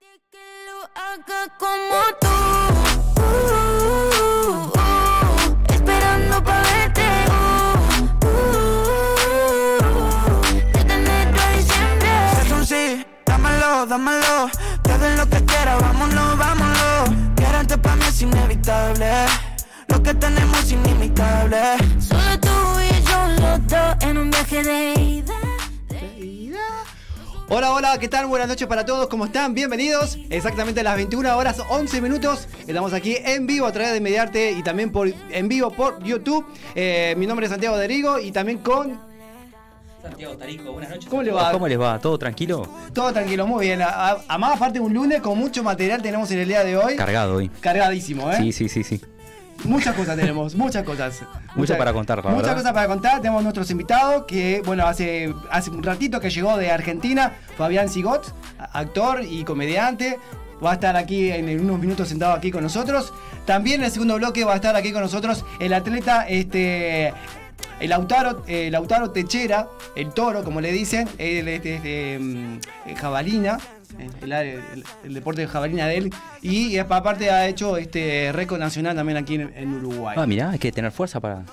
Que lo haga como tú. uh, uh, esperando pa' verte. uh, uh, desde enero a diciembre. Es un sí, dámelo, dámelo. Todo lo que quiera, vámonos, vámonos. Quédate pa' mí es inevitable. Lo que tenemos es inimitable. Solo tú y yo los dos en un viaje de ida. Hola, hola, ¿qué tal? Buenas noches para todos, ¿cómo están? Bienvenidos. Exactamente a las 21 horas 11 minutos. Estamos aquí en vivo a través de Mediarte y también por, en vivo por YouTube. Eh, mi nombre es Santiago Derigo y también con. Santiago Tarico, buenas noches. ¿Cómo le va? ¿Cómo les va? ¿Todo tranquilo? Todo tranquilo, muy bien. Además, aparte, un lunes con mucho material tenemos en el día de hoy. Cargado hoy. Cargadísimo, ¿eh? Sí, sí, sí, sí. Muchas cosas tenemos, muchas cosas. Mucho para contar, Muchas verdad. cosas para contar. Tenemos nuestros invitados que, bueno, hace, hace un ratito que llegó de Argentina, Fabián Sigot, actor y comediante. Va a estar aquí en unos minutos sentado aquí con nosotros. También en el segundo bloque va a estar aquí con nosotros el atleta, este. El Lautaro, eh, Lautaro Techera, el toro, como le dicen, él es de, de, mm, jabalina, el, el- el deporte de jabalina de él, y eh, aparte ha hecho este récord nacional también aquí en, en Uruguay. Ah, mirá, hay que tener fuerza para.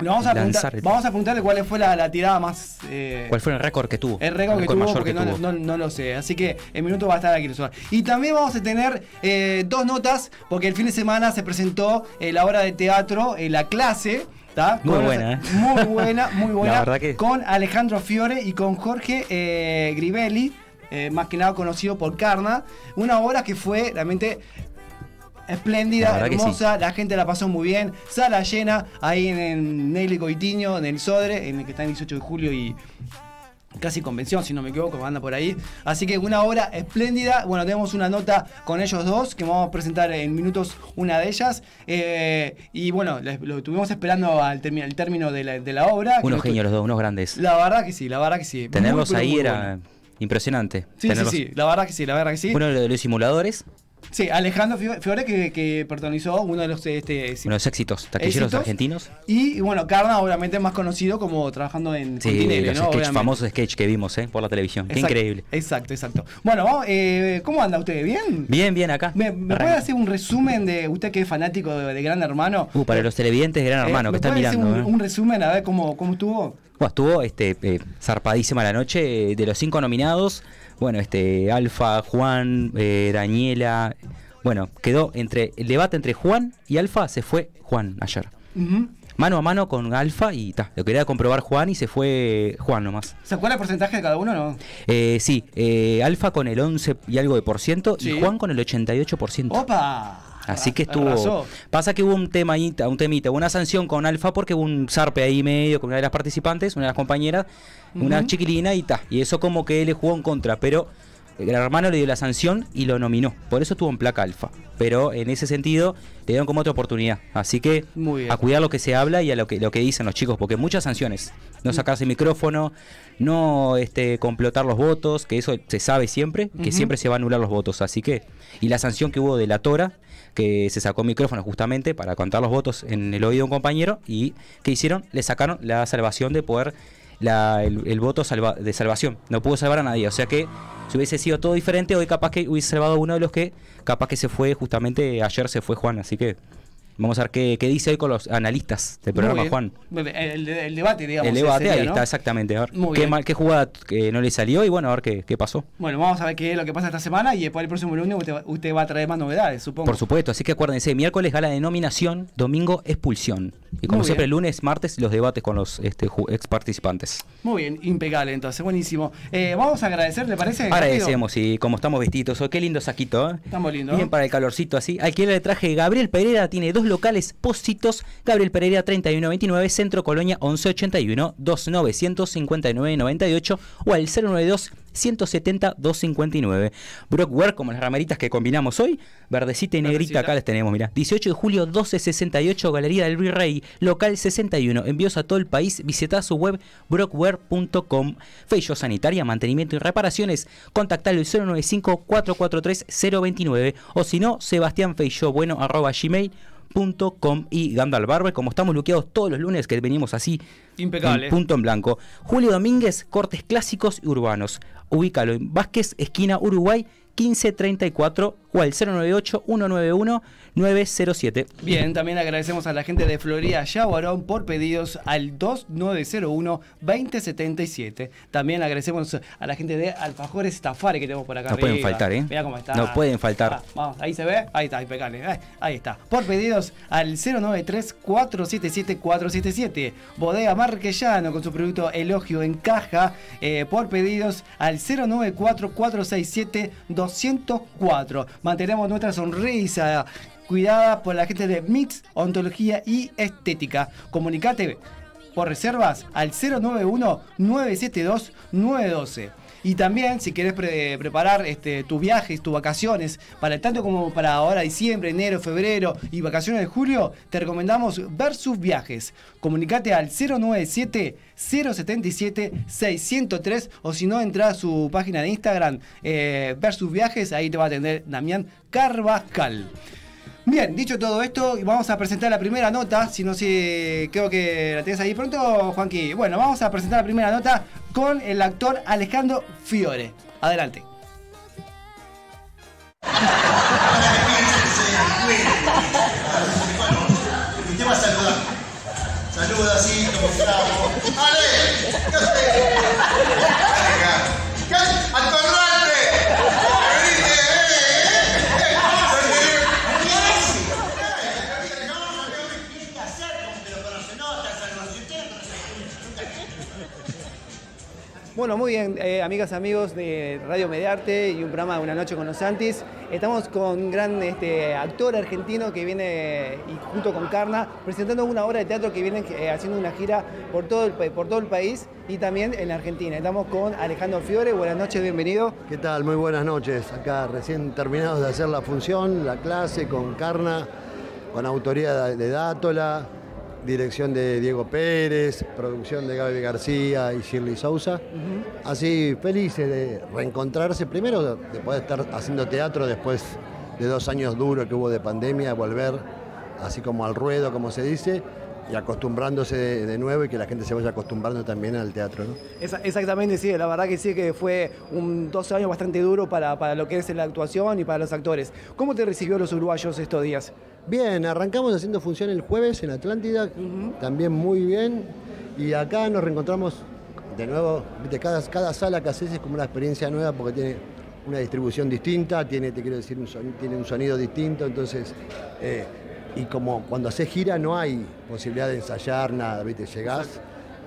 Le vamos, a lanzar preguntar, el- vamos a preguntarle cuál fue la, la tirada más. eh, ¿Cuál fue el récord que tuvo? el récord que tuvo, mayor porque que no, tuvo. no- no lo sé. Así que en minuto va a estar aquí. Y también vamos a tener eh, dos notas, porque el fin de semana se presentó eh, la obra de teatro, eh, La Clase. ¿tá? Muy Con- buena, ¿eh? Muy buena, muy buena. La verdad que- Con Alejandro Fiore y con Jorge eh, Grivelli, eh, más que nada conocido por Carna. Una obra que fue realmente espléndida, hermosa, la gente la pasó muy bien, sala llena ahí en, en Nelly Coitiño, en el Sodre, en el que está el 18 de julio y casi convención, si no me equivoco, anda por ahí. Así que una obra espléndida. Bueno, tenemos una nota con ellos dos que vamos a presentar en minutos una de ellas. Eh, y bueno, les- lo estuvimos esperando al, al término de la, de la obra. Unos genios los dos, unos grandes. La verdad que sí, la verdad que sí. Tenerlos Muy, ahí muy era bueno. Impresionante. Sí, Tenerlos- sí, sí, la verdad que sí, la verdad que sí. Uno de los simuladores, Sí, Alejandro Fio- Fiore que, que protagonizó uno de los este, sí, de los éxitos taquilleros Éxitos. argentinos. Y, bueno, Carna obviamente más conocido como trabajando en Sí, Continele, los ¿no? sketch, famosos sketch que vimos eh, por la televisión. Qué Exacto, increíble. Exacto, exacto. Bueno, eh, ¿cómo anda usted? ¿Bien? Bien, bien acá. ¿Me, me puede hacer un resumen de usted que es fanático de, de Gran Hermano? Uh, para los televidentes, gran Eh, hermano, ¿me que están mirando. un, eh. un resumen a ver cómo, cómo estuvo? Bueno, estuvo este, eh, zarpadísima la noche. eh, De los cinco nominados, bueno, este, Alfa, Juan, eh, Daniela. Bueno, quedó entre. El debate entre Juan y Alfa se fue Juan ayer. Mano a mano con Alfa y ta, lo quería comprobar Juan y se fue Juan nomás. ¿Se acuerda el porcentaje de cada uno no? Eh, sí, eh, Alfa con el 11 y algo de por ciento Sí. y Juan con el 88%. ¡Opa! Así que Arrasó. estuvo. Pasa que hubo un tema ahí, un temita, hubo una sanción con Alfa porque hubo un zarpe ahí medio con una de las participantes, una de las compañeras, una chiquilina y ta. Y eso como que le jugó en contra, pero el hermano le dio la sanción y lo nominó. Por eso estuvo en placa Alfa. Pero en ese sentido le dieron como otra oportunidad. Así que Muy bien. a cuidar lo que se habla y a lo que, lo que dicen los chicos, porque muchas sanciones. No sacarse el micrófono, no este, complotar los votos, que eso se sabe siempre, que siempre se va a anular los votos. Así que, y la sanción que hubo de la Tora, que se sacó micrófono justamente para contar los votos en el oído de un compañero, y ¿qué hicieron? Le sacaron la salvación de poder, la- el, el voto salva- de salvación. No pudo salvar a nadie. O sea que si hubiese sido todo diferente, hoy capaz que hubiese salvado a uno de los que capaz que se fue justamente, ayer se fue Juan. Así que vamos a ver qué, qué dice hoy con los analistas del programa. Juan. El, el debate, digamos. El debate sería, ahí ¿no? está exactamente. A ver Muy qué, mal, qué jugada que no le salió y bueno, a ver qué, qué pasó. Bueno, vamos a ver qué es lo que pasa esta semana y después el próximo lunes usted, va- usted va a traer más novedades, supongo. Por supuesto, así que acuérdense, miércoles gala de nominación, domingo expulsión. Y como Muy siempre, bien. lunes, martes, los debates con los este, ex participantes. Muy bien, impecable entonces, buenísimo. Eh, vamos a agradecer, ¿le parece? Agradecemos y como estamos vestidos, hoy, qué lindo saquito, ¿eh? Estamos lindos. Bien para el calorcito así. Alquiler de traje Gabriel Pereira tiene dos locales pósitos. Gabriel Pereira 3129, Centro Colonia 1181, 295998 o al 092 170 259. Brockwear, como las rameritas que combinamos hoy, verdecita y negrita, acá les tenemos, mira. 18 de julio 1268, Galería del Virrey, local 61. Envíos a todo el país. Visita su web brockwear.com. Feyo Sanitaria, mantenimiento y reparaciones. Contactalo al 095 443 029 o si no, Sebastián Feyo, bueno, arroba gmail.com y Gandalf Barber, como estamos luqueados todos los lunes que venimos así Impecable. en punto en blanco. Julio Domínguez, cortes clásicos y urbanos. Ubícalo en Vázquez, esquina Uruguay, 1534 o al 098 191 907. Bien, también agradecemos a la gente de Florida Yaguarón por pedidos al 2901-2077. También agradecemos a la gente de Alfajores Tafari que tenemos por acá. No pueden arriba. faltar, ¿eh? Mirá cómo está. No pueden faltar. Ah, vamos, ahí se ve. Ahí está, impecable. Ahí, ahí está. Por pedidos al 093-477-477. Bodega Marquellano con su producto Elogio en caja. eh, por pedidos al 094-467-204. Mantenemos nuestra sonrisa cuidada por la gente de Mix, Ontología y Estética. Comunicate por reservas al 091-972-912. Y también, si querés pre- preparar este, tus viajes, tus vacaciones, para tanto como para ahora diciembre, enero, febrero y vacaciones de julio, te recomendamos Versus Viajes. Comunicate al 097-077-603 o si no, entra a su página de Instagram eh, Versus Viajes, ahí te va a atender Damián Carvajal. Bien, dicho todo esto, vamos a presentar la primera nota. Si no sé, creo que la tenés ahí pronto, Juanqui. Bueno, vamos a presentar la primera nota con el actor Alejandro Fiore. Adelante. ¿Qué va a saludar? Saluda así, como estamos. ¡Ale! Bueno, muy bien, eh, amigas, amigos de Radio Mediarte y un programa de Una Noche con los Santis. Estamos con un gran este, actor argentino que viene, y junto con Carna, presentando una obra de teatro que viene eh, haciendo una gira por todo, el, país y también en la Argentina. Estamos con Alejandro Fiore. Buenas noches, bienvenido. ¿Qué tal? Muy buenas noches. Acá recién terminados de hacer la función, la clase con Carna, con autoría de Dátola, dirección de Diego Pérez, producción de Gaby García y Shirley Sousa. Así felices de reencontrarse, primero de poder estar haciendo teatro después de dos años duros que hubo de pandemia, volver así como al ruedo, como se dice, y acostumbrándose de, de nuevo y que la gente se vaya acostumbrando también al teatro. ¿no? Esa- exactamente, sí, la verdad que sí que fue un dos años bastante duro para, para lo que es la actuación y para los actores. ¿Cómo te recibió los uruguayos estos días? Bien, arrancamos haciendo función el jueves en Atlántida, también muy bien. Y acá nos reencontramos de nuevo, viste, cada, cada sala que haces es como una experiencia nueva porque tiene una distribución distinta, tiene, te quiero decir, un sonido, tiene un sonido distinto, entonces, eh, y como cuando haces gira no hay posibilidad de ensayar nada, viste, llegás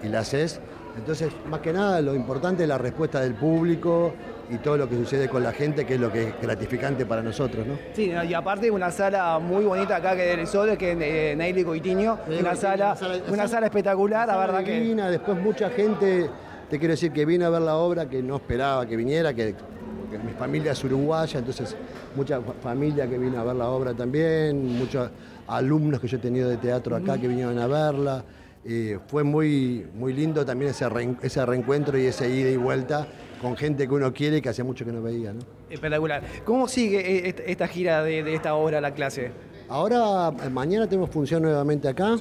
y la haces. Entonces, más que nada, lo importante es la respuesta del público y todo lo que sucede con la gente, que es lo que es gratificante para nosotros, ¿no? Sí, y aparte una sala muy bonita acá que del Sol, que es eh, Neily Goitiño, Sí, una sala, una sala- una sala espectacular, la verdad que... divina, Después mucha gente, te quiero decir, que vino a ver la obra, que no esperaba que viniera, que, porque mi familia es uruguaya, entonces mucha fa- familia que vino a ver la obra también, muchos alumnos que yo he tenido de teatro acá que vinieron a verla. Eh, fue muy, muy lindo también ese, ese reencuentro y ese ida y vuelta con gente que uno quiere y que hacía mucho que no veía. ¿no? Espectacular. ¿Cómo sigue eh, esta, gira de, de esta obra, la clase? Ahora, eh, mañana tenemos función nuevamente acá.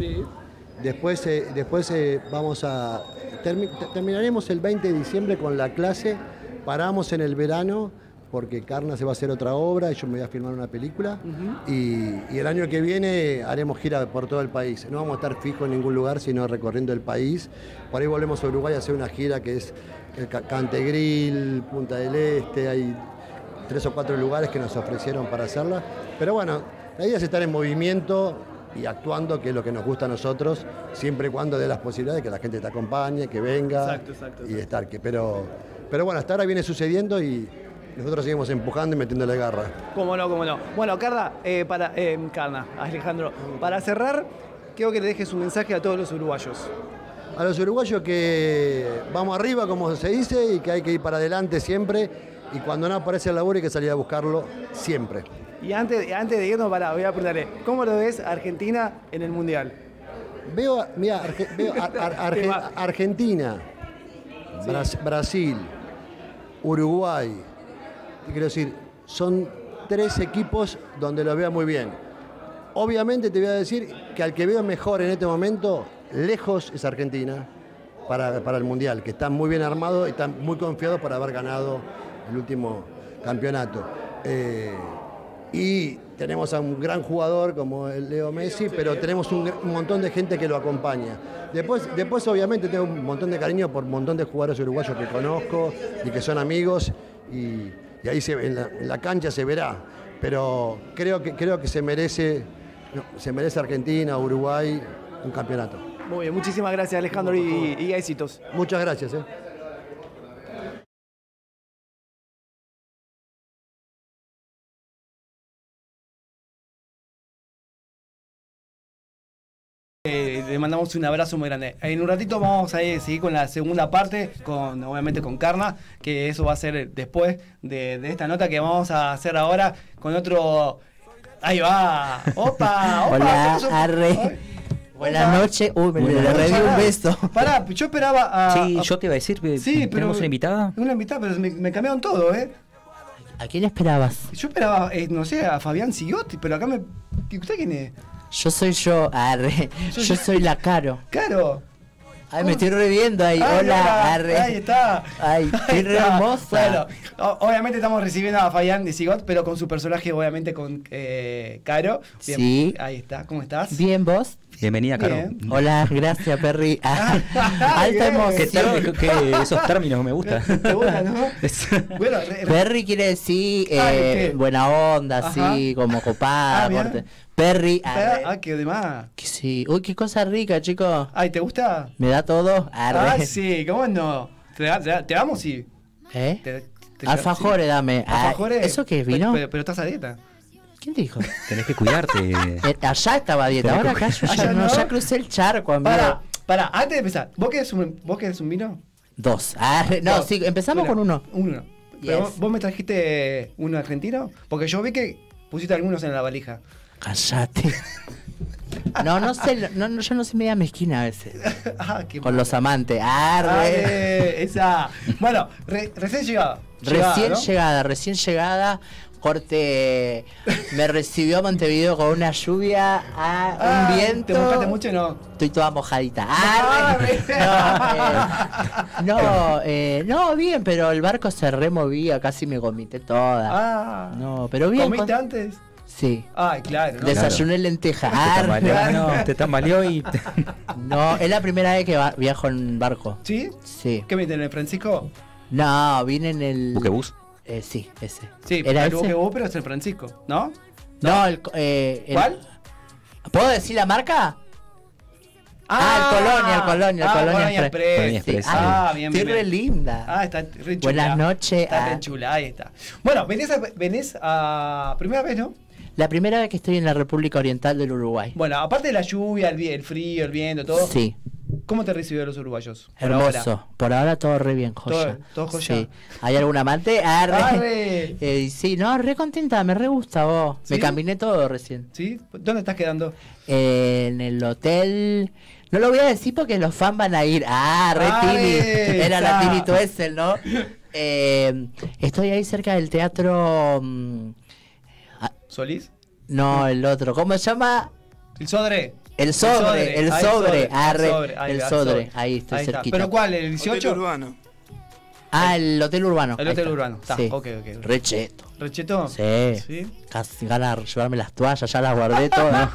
Después, eh, después eh, vamos a. termi- te- terminaremos el 20 de diciembre con la clase. Paramos en el verano porque Carna se va a hacer otra obra y yo me voy a filmar una película. y, y el año que viene haremos gira por todo el país. No vamos a estar fijos en ningún lugar, sino recorriendo el país. Por ahí volvemos a Uruguay a hacer una gira que es el Ca- Cantegril, Punta del Este. Hay tres o cuatro lugares que nos ofrecieron para hacerla. Pero bueno, la idea es estar en movimiento y actuando, que es lo que nos gusta a nosotros, siempre y cuando dé las posibilidades de que la gente te acompañe, que venga Exacto, exacto, y estar. Que, pero, pero bueno, hasta ahora viene sucediendo y nosotros seguimos empujando y metiéndole garra. ¿Cómo no, cómo no? Bueno, Carla, eh, para, eh, Carla, Alejandro, para cerrar, quiero que le dejes un mensaje a todos los uruguayos. A los uruguayos que vamos arriba, como se dice, y que hay que ir para adelante siempre. Y cuando no aparece el laburo hay que salir a buscarlo siempre. Y antes, antes de irnos, para, voy a preguntarle, ¿cómo lo ves Argentina en el Mundial? Veo, mira, Arge- veo Ar- Ar- Arge- Tema. Argentina, Bras- Brasil, Uruguay. Quiero decir, son tres equipos donde lo veo muy bien. Obviamente te voy a decir que al que veo mejor en este momento, lejos es Argentina para, para el Mundial, que están muy bien armados y están muy confiados por haber ganado el último campeonato. Eh, y tenemos a un gran jugador como el Leo Messi, pero tenemos un, un montón de gente que lo acompaña. Después, después, obviamente, tengo un montón de cariño por un montón de jugadores uruguayos que conozco y que son amigos, y, y ahí se, en, la, en la cancha se verá. Pero creo que, creo que se merece, no, se merece Argentina, Uruguay, un campeonato. Muy bien, muchísimas gracias Alejandro y, y éxitos. Muchas gracias. ¿eh? Eh, le mandamos un abrazo muy grande. En un ratito vamos a ir- seguir con la segunda parte, con obviamente con Karna, que eso va a ser después de, de esta nota que vamos a hacer ahora con otro. Ahí va. Opa, opa. Hola, arre. Buenas noches. Uy, me le un beso. Pará, yo esperaba a. Sí, a- yo te iba a decir que Sí, pero. tenemos una invitada. Una invitada, pero me, me cambiaron todo, ¿eh? ¿A quién esperabas? Yo esperaba, eh, no sé, a Fabián Sigotti, pero acá me. ¿y ¿Usted quién es? Yo soy yo, arre. Yo soy la Caro. Caro. Ay, me estoy reviendo ahí. Ay, Hola, arre. Ahí está. Ay, qué hermosa. Bueno, obviamente estamos recibiendo a Fabián de Sigot, pero con su personaje, obviamente, con eh, Caro. Bien, Sí. Ahí está, ¿cómo estás? Bien, vos. Bienvenida, Caro. Bien. Hola, gracias, Perry. Ah, alta Bien. ¿Qué emoción. qué- esos términos me gustan. ¿Te gusta, no? Es- Bueno, re- re- Perry quiere decir eh, Ay, ¿qué? buena onda, Ajá. así, como copada. Ah. Perry, arre. ah, qué demás. Que sí. Uy, qué cosa rica, chicos. Ay, ¿te gusta? ¿Me da todo? Arre. Ah, sí, ¿cómo no? ¿Te, te, te damos sí? ¿Eh? Te- te- Alfajores, dame. Ah, ¿Alfajores? ¿Eso qué es, vino? Pero, pero estás a dieta. ¿Quién dijo? Tenés que cuidarte. Eh, allá estaba a dieta, ahora acá yo ya, no, ya crucé el charco, amigo. Para, para, antes de empezar, ¿vos querés un, vos querés un vino? Dos. Ah, no, Dos. sí, empezamos con uno. Uno. Pero Yes. vos, vos me trajiste uno argentino, porque yo vi que pusiste algunos en la valija. Callate. No, no sé, no, no, yo no soy media mezquina a veces. ah, qué Con los amantes. Arre, esa. Bueno, re- recién llegada. Recién ¿no? llegada, recién llegada. Corte me recibió Montevideo con una lluvia, ah, Ah, un viento. ¿Te mojaste mucho o no? Estoy toda mojadita. Ah, Arre. No, eh, no, eh, no, bien, pero el barco se removía, casi me vomité toda. Ah. No, pero bien. ¿Comiste con- antes? Sí. Ay, claro. ¿no? Desayuné lenteja. Te Arre. tambaleó, no, te tambaleó y. te- No, es la primera vez que viajo en barco. ¿Sí? Sí. ¿Qué viste en el Francisco? No, vine en el. Buquebús. Eh, sí, ese. Sí, ¿Era el ese? pero es el Francisco, ¿no? No, el, eh, el- ¿Cuál? ¿Puedo decir la marca? Ah, el Colonia, el Colonia, el ah, Colonia Express. Express. Colonia Express, Sí. Ah, bien, Estoy bien. re linda. Ah, está re chula. Buenas noches, Está ah. re chula, ahí está. Bueno, venís a, venís a... Primera vez, ¿no? La primera vez que estoy en la República Oriental del Uruguay. Bueno, aparte de la lluvia, el, el frío, el viento, todo. Sí, ¿Cómo te recibió los uruguayos? por hermoso. ahora? Por ahora todo re bien, joya. Todo- todo joya. Sí. ¿Hay algún amante? Arre. Arre. Eh, sí, no, re contenta, me re gusta vos. ¿Sí? Me caminé todo recién. ¿Sí? ¿Dónde estás quedando? Eh, en el hotel. No lo voy a decir porque los fans van a ir. Ah, re Arre, Tini. Era la. Tini Tuessel, ¿no? Eh, estoy ahí cerca del teatro. mm, ¿Solís? no, el otro. ¿Cómo se llama? El Sodre. El sobre, el sobre, arre, ahí el sobre, ahí estoy está. cerquita. ¿Pero cuál? ¿El 18? urbano. Ah, el hotel urbano. El ahí hotel está. urbano. Está, Sí. ok, ok. Re cheto. ¿Recheto? Sí. ¿Sí? Casi ganas de llevarme las toallas, ya las guardé todas.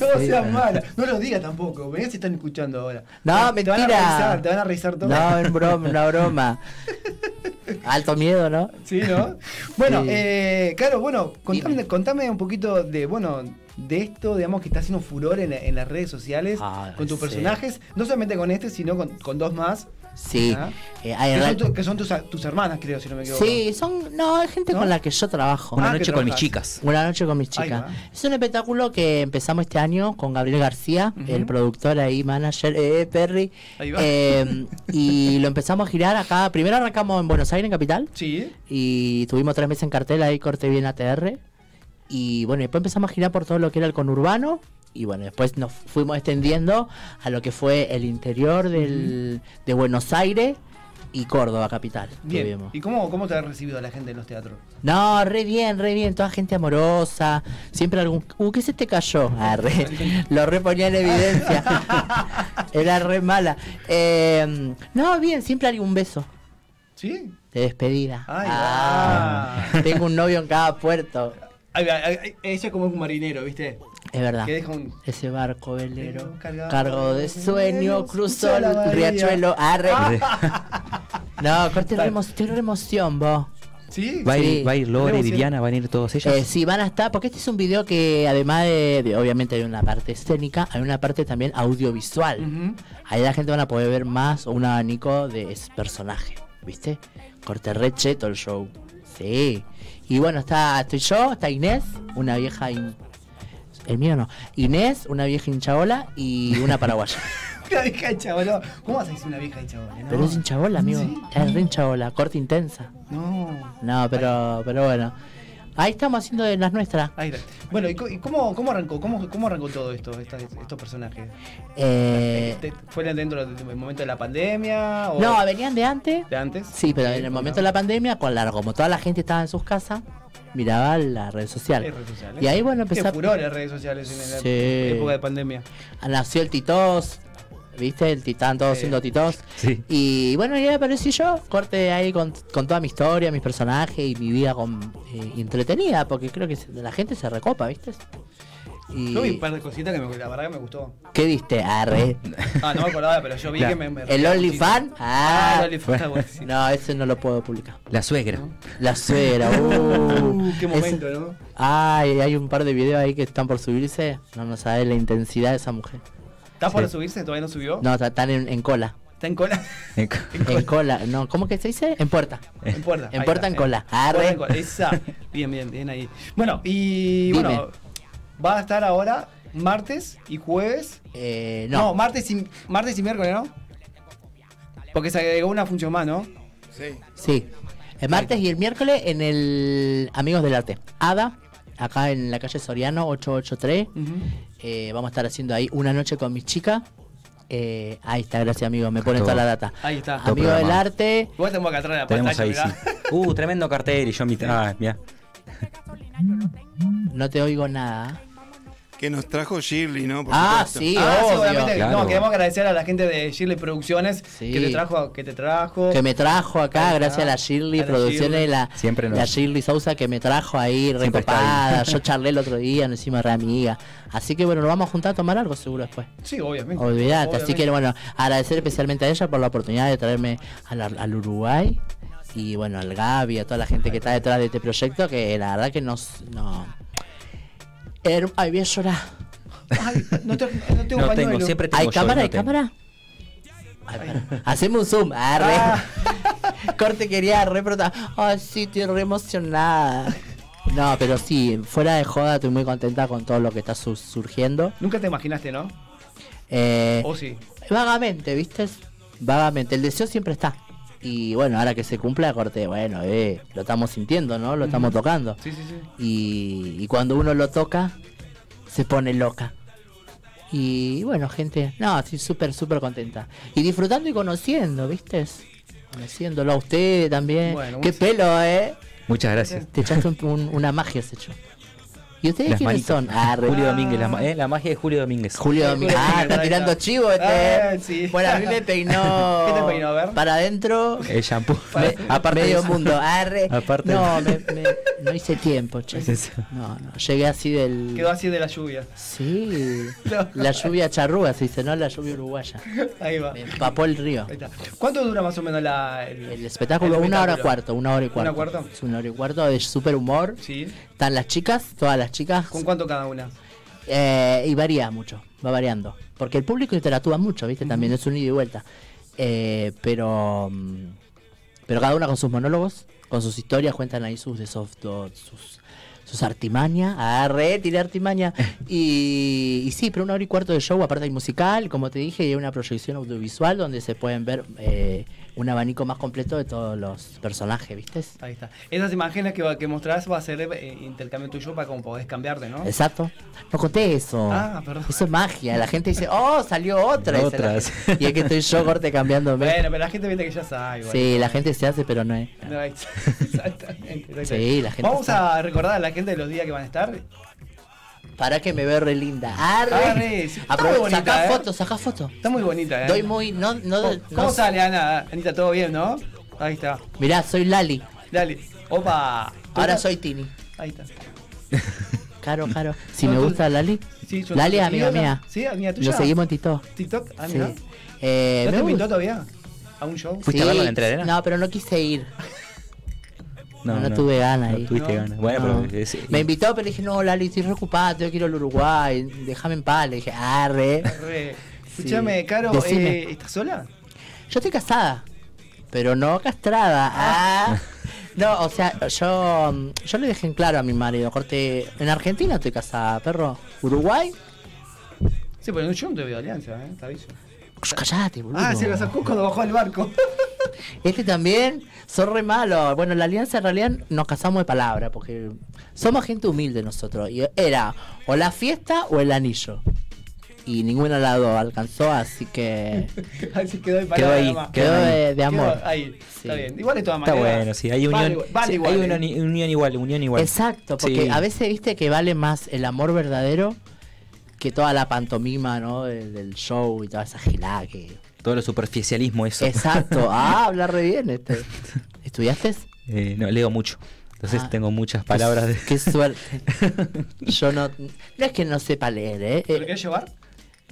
No seas mala. No lo digas tampoco. Mirá si están escuchando ahora. No, Te- Te van a mentira. revisar, te van a revisar todo. No, es broma, una broma. Alto miedo, ¿no? Sí, ¿no? Bueno, Sí. eh, claro, bueno, contame, contame un poquito de, bueno, de esto, digamos, que está haciendo furor en, en las redes sociales Ah, con tus sí. personajes, no solamente con este, sino con, con dos más. Sí. Eh, hay que, son tu- que son tus, tus hermanas, creo, si no me equivoco. Sí, son. No, hay gente ¿No? con la que yo trabajo. Una Ah, noche con mis chicas. Una noche con mis chicas. Es un espectáculo que empezamos este año con Gabriel García, el productor ahí, manager, eh, Perry. Ahí va. Eh, y lo empezamos a girar acá. Primero arrancamos en Buenos Aires, en Capital. Sí. Y tuvimos tres meses en cartel ahí, corte bien ATR. Y bueno, después empezamos a girar por todo lo que era el conurbano. Y bueno, después nos fuimos extendiendo a lo que fue el interior del, de Buenos Aires y Córdoba, capital. Bien. ¿Y cómo, cómo te ha recibido la gente en los teatros? No, re bien, re bien, toda gente amorosa, siempre algún... Uh, ¿qué se te cayó? Ah, re- lo reponía en evidencia. Era re mala. Eh, no, bien, siempre algún beso. ¿Sí? de despedida. Ay, Ah. Tengo un novio en cada puerto. Ella es como un marinero, ¿viste? Es verdad. Que deja un. Ese barco velero, Cargado cargo de sueño, cruzó cruzó la el bahía. riachuelo. Arre. No, corte Tal. re emo- estoy re emoción, vos. ¿Sí? Va a, Sí. ir, va a ir Lore, Tenemos que- Viviana, van a ir todos ellos. Eh, sí, van a estar, porque este es un video que además de, de- obviamente hay una parte escénica, hay una parte también audiovisual. Ujú. Ahí la gente van a poder ver más un abanico de ese personaje, ¿viste? Corte re cheto el show. Sí. Y bueno, está estoy yo, está Inés, una vieja hin- el mío no. Inés, una vieja hinchabola y una paraguaya. Una vieja hecha, boludo. ¿Cómo vas a decir una vieja hecha, boludo? No. Pero es hinchabola, amigo. Sí. Es re hinchabola, corte intensa. No. No, pero, pero bueno. Ahí estamos haciendo de las nuestras. Ahí está. Bueno, ¿y cómo, cómo arrancó? ¿Cómo, ¿Cómo arrancó todo esto, estos personajes? Eh, ¿Fue dentro del momento de la pandemia? O no, venían de antes. ¿De antes? Sí, pero en el momento de la pandemia, con la, como toda la gente estaba en sus casas, miraba la red social. Hay redes sociales. Y ahí, bueno, empezó a- furor las redes sociales en la Sí. época de pandemia. Nació el Titos, ¿viste? El titán, todos siendo Titos. Sí. Y bueno, ahí aparecí yo, corte ahí con, con toda mi historia, mis personajes y mi vida con, eh, entretenida, porque creo que se- la gente se recopa, ¿viste? Y... Yo vi un par de cositas que me, la verdad que me gustó. ¿Qué viste? Arre. Ah, no me acordaba, pero yo vi Claro. que me. me ¿El OnlyFan? Ah. Ah, el OnlyFan buenísimo. No, ese no lo puedo publicar. La suegra. La suegra, uh. Uh, qué Ese- momento, ¿no? Ay, hay un par de videos ahí que están por subirse. No, no sabes la intensidad de esa mujer. ¿Está por Sí. subirse? ¿Todavía no subió? No, está- están en, en cola. ¿Está en cola? En cola. No, ¿cómo que se dice? En puerta. En puerta. En puerta, en cola. Puerta Arre. en cola. Esa. Bien, bien, bien ahí. Bueno, y Dime. bueno, va a estar ahora martes y jueves. Eh, No, no. martes, y, martes y miércoles, ¿no? Porque se agregó una función más, ¿no? Sí. El martes y el miércoles en el Amigos del Arte. Ada, acá en la calle Soriano 883. Ujú. Eh, vamos a estar haciendo ahí una noche con mis chicas. Eh, ahí está, gracias amigo, me pone Todo. toda la data. Ahí está. Todo Amigos del. Arte, Igual tenemos acá atrás de la Tenemos pantalla, ahí, sí. Uh, tremendo cartel y yo mi... Ah, mira. no te oigo nada. Que nos trajo Shirley, ¿no? Por Ah, supuesto. sí, Ah, sí, obvio. obviamente. Claro. No, queremos agradecer a la gente de Shirley Producciones Sí. que te trajo, que te trajo. Que me trajo acá, gracias a la Shirley A la Producciones, Shirley. la, Siempre nos- la Shirley Sousa que me trajo ahí recopada. Yo charlé el otro día, nos hicimos re amiga. Así que bueno, nos vamos a juntar a tomar algo seguro después. Sí, obviamente. Olvídate. Así Obviamente. que bueno, agradecer especialmente a ella por la oportunidad de traerme al, al Uruguay. Y bueno, al Gaby, a toda la gente que está detrás de este proyecto, que la verdad que nos. No. Ay, voy a llorar. Ay, no, te- no tengo No pañuelo. tengo, siempre tengo ¿Hay yo, cámara? no ¿Hay tengo. cámara? Ay. Hacemos un zoom. Arre. Ah. Corte quería re prota- Ay, sí, estoy re emocionada. No, pero sí, fuera de joda, estoy muy contenta con todo lo que está su- surgiendo. Nunca te imaginaste, ¿no? Eh, O sí. Vagamente, ¿viste? Vagamente. El deseo siempre está. Y bueno, ahora que se cumpla, corte, bueno, eh, lo estamos sintiendo, ¿no? Lo estamos tocando. Sí, sí, sí. Y, y cuando uno lo toca, se pone loca. Y bueno, gente, no, estoy súper, súper contenta. Y disfrutando y conociendo, ¿viste? Conociéndolo a ustedes también. Bueno, Qué muchas- pelo, ¿eh? Muchas gracias. Te echaste un- un- una magia, has hecho. ¿Y ustedes Las quiénes son? Ah, Julio Domínguez, la, eh, la magia de Julio Domínguez. Julio Domínguez. Ah, está tirando chivo este. Ah, ¿eh? sí. Bueno, a mí me peinó. ¿Qué te peinó? A ver. Para adentro. El shampoo. me- Aparte medio mundo. Arre. Aparte no, me, me- no hice tiempo, che. Es. No, no. Llegué así del. Quedó así de la lluvia. Sí. No. La lluvia charrúa se dice, no la lluvia uruguaya. Ahí va. Me empapó el río. Ahí está. ¿Cuánto dura más o menos la, el, El espectáculo, el una hora cuarto, una hora y cuarto. ¿Una cuarto? Es una hora y cuarto de super humor. Sí. Están las chicas, todas las chicas. ¿Con cuánto cada una? Eh, y varía mucho, va variando. Porque el público interactúa mucho, ¿viste? También es un ida y vuelta. Eh, pero. mm, Pero cada una con sus monólogos, con sus historias, cuentan ahí sus de soft, sus, sus artimañas. Agarré, tiré artimaña. Y, y sí, pero una hora y cuarto de show, aparte hay musical, como te dije, y hay una proyección audiovisual donde se pueden ver eh, un abanico más completo de todos los personajes, ¿viste? Ahí está. Esas imágenes que, que mostrás va a ser eh, intercambio tuyo para como podés cambiarte, ¿no? Exacto. No conté eso. Ah, perdón. Eso es magia. La gente dice, oh, salió otra. Otras. Y es que estoy yo corte cambiándome. Bueno, pero la gente viste que ya sabe. igual. sí, la gente se hace, pero no es. No, exactamente, exactamente. Sí, la gente Vamos está- a recordar a la gente de los días que van a estar. Para que me veo re linda. Arre. Arre, sí, está Aprove- muy bonita, sacá ¿eh? fotos, sacá fotos. Está muy bonita, ¿eh? Doy muy. No, no, ¿Cómo, no- cómo sale, Ana? Anita, ¿todo bien, no? Ahí está. Mirá, soy Lali. Dale. Opa. Ahora soy Tini. Ahí está. Caro, caro. Si No, me tú- gusta Lali. Sí, yo- Lali es amiga ¿Sí, mía. Sí, amiga tuya. Nos seguimos en TikTok. TikTok. Ah, Sí. mira. Eh, ¿No me te pintó todavía? ¿A un show? ¿Fuiste a verlo en la? No, pero no quise ir. No, no tuve ganas No ahí. tuviste No. ganas. Bueno, No. pero. es- Me invitó, pero le dije, no, Lali, estoy reocupada, tengo que ir al Uruguay, déjame en paz. Le dije, arre. Re. Escuchame, Caro, eh, ¿estás sola? Yo estoy casada, pero no castrada. Ah. No, o sea, yo, yo le dejé en claro a mi marido, corte, en Argentina estoy casada, perro. Uruguay, Sí, pero yo no te veo alianza, ¿eh? Te aviso. Shh, callate, boludo. Ah, se lo sacó cuando bajó al barco. Este también, son re malos. Bueno, la alianza en realidad nos casamos de palabra, porque somos gente humilde nosotros. Y era o la fiesta o el anillo. Y ninguno de las dos alcanzó, así que Así quedó, de Quedó ahí, nomás. quedó de, de amor. Quedó ahí. Sí. Está bien. Igual de todas Está maneras. bueno, sí, hay unión. igual- vale sí, igual, hay eh. una ni- unión igual, unión igual. Exacto, porque Sí. a veces viste que vale más el amor verdadero que toda la pantomima, ¿no? Del, del show y toda esa gilada que. Todo lo superficialismo, eso. Exacto. Ah, habla re bien este. ¿Estudiaste? Eh, no, leo mucho. Entonces Ah. tengo muchas palabras de. Qué suerte. Yo no. No es que no sepa leer, ¿eh? ¿Lo eh querés llevar?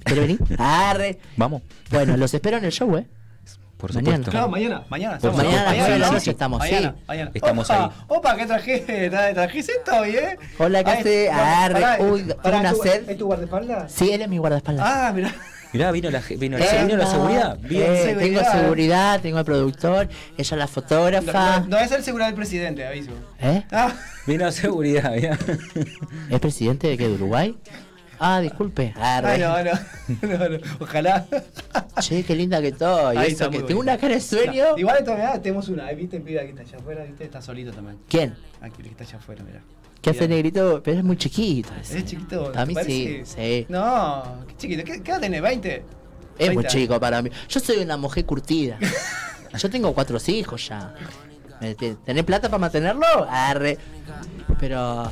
¿Querés venir? Arre. Vamos, Bueno, los espero en el show, ¿eh? Por Mañana. supuesto. Claro, mañana. Mañana. Por estamos, mañana ¿no? a las nueve de la sí, estamos, Mañana, sí. mañana. Estamos opa, ahí. Opa, ¿qué trajiste? ¿Tra- ¿Trajiste esto hoy, eh? Hola, ¿qué Ay, hace? Arre, uy, tengo una ¿es tu- sed. ¿Es tu guardaespaldas? Sí, él es mi guardaespaldas. Ah, mirá. Mirá, vino la, vino, Eh, vino la no, seguridad. eh, Bien. tengo Seguridad. seguridad, tengo el productor, ella la No, fotógrafa. no, no es el seguridad del presidente, aviso. ¿Eh? Ah, Vino seguridad, mirá. ¿Es presidente de qué? ¿De Uruguay? Ah, disculpe. Arre. ay, no, no, no, no. Ojalá. Che, qué linda que estoy. Ahí Eso está que tengo una cara de sueño. No, igual de todas maneras tenemos una. ¿viste? El pibe aquí está allá afuera, ¿viste? Está solito también. ¿Quién? Aquí, el que está allá afuera, mirá. ¿Qué hace Mirá. negrito? Pero es muy chiquito. ese. Es chiquito. A ¿te mí sí, sí. No, qué chiquito. ¿Qué, qué edad tenés? ¿20? Es muy 30. chico para mí. Yo soy una mujer curtida. Yo tengo cuatro hijos ya. ¿Tenés plata para mantenerlo? Arre. Pero,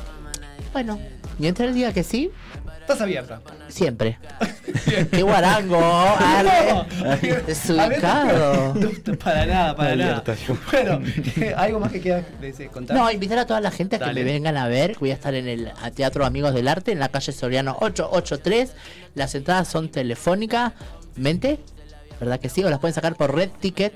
bueno, mientras él diga que sí, Estás abierta. siempre. ¡Qué guarango! Arre. Desubicado. No, para nada, para nada. Bueno, ¿algo más que quieras contar? No, invitar a toda la gente a que Dale. me vengan a ver. Voy a estar en el Teatro Amigos del Arte, en la calle Soriano 883. Las entradas son telefónicas. ¿Mente? ¿Verdad que sí? O las pueden sacar por Red Ticket.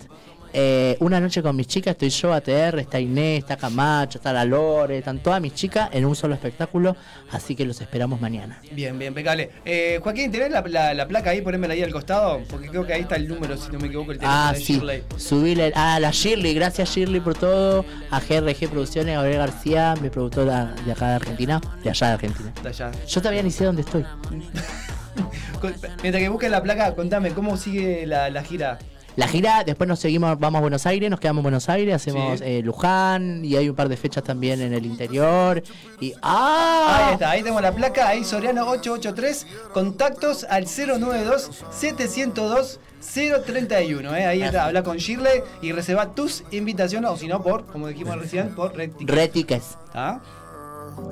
Eh, una noche con mis chicas, estoy yo, ATR, está Inés, está Camacho, está la Lore, están todas mis chicas en un solo espectáculo, así que los esperamos mañana. Bien, bien, impecable. Eh, Joaquín, ¿tenés la, la, la placa ahí? Ponémela ahí al costado, porque creo que ahí está el número, si no me equivoco, el teléfono Ah, de sí, Shirley. subirle a la Shirley, gracias Shirley por todo, a GRG Producciones, a Gabriel García, mi productora de acá de Argentina, de allá de Argentina. De allá. Yo todavía ni sé dónde estoy. Mientras que busquen la placa, contame, ¿cómo sigue la, la gira? La gira, después nos seguimos, vamos a Buenos Aires, nos quedamos en Buenos Aires, hacemos Sí. eh, Luján y hay un par de fechas también en el interior. Y ¡ah! Ahí está, ahí tenemos la placa, ahí Soriano 883, contactos al 092-702-031. ¿eh? Ahí está, habla con Shirley y reserva tus invitaciones, o si no, por, como dijimos recién, por. Red Tickets. ¿Ah?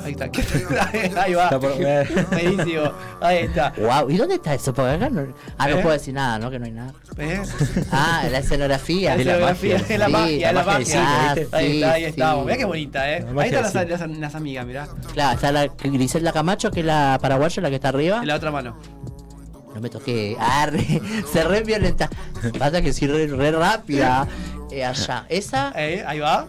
Ahí está, ahí va. Está por- Buenísimo, ahí está. Wow, ¿y dónde está eso? Porque acá no, ah, no ¿Eh? puedo decir nada, ¿no? Que no hay nada. ¿Eh? Ah, la escenografía. La escenografía, es la Sí, magia, la la magia Ah. Ahí está, ahí sí, estamos. sí. Mirá qué bonita, ¿eh? Ahí están las, amigas, mirá. Claro, está la Griselda Camacho, que es la paraguaya, la que está arriba. En la otra mano. No me toqué. Arre, se re violenta. Pasa que soy re, re rápida. Eh, allá. Esa. Eh, ahí va.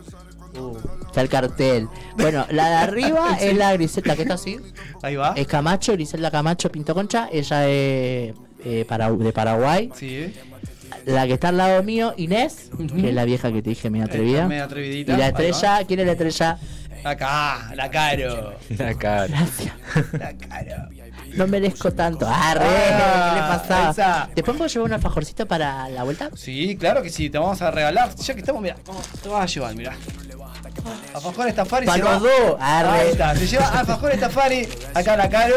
Uh, está el cartel. Bueno, la de arriba es la Griselda, que está así. Ahí va. Es Camacho, Griselda Camacho Pinto Concha. Ella es eh, para- de Paraguay. Sí. La que está al lado mío, Inés, que es la vieja que te dije, medio atrevida. medio atrevidita. Y la estrella, ¿quién es la estrella? Acá, la caro. La cara. Gracias. La caro. No merezco tanto. ¡Arre! Ah, ¿Qué le pasa? esa. ¿Después puedo llevar un alfajorcito para la vuelta? Sí, claro que sí, te vamos a regalar. Ya que estamos, mira, te vas a llevar, mira. Alfajor Estafari Pa' se los dos, arre. Ahí está, se lleva Alfajor Estafari, acá la caro.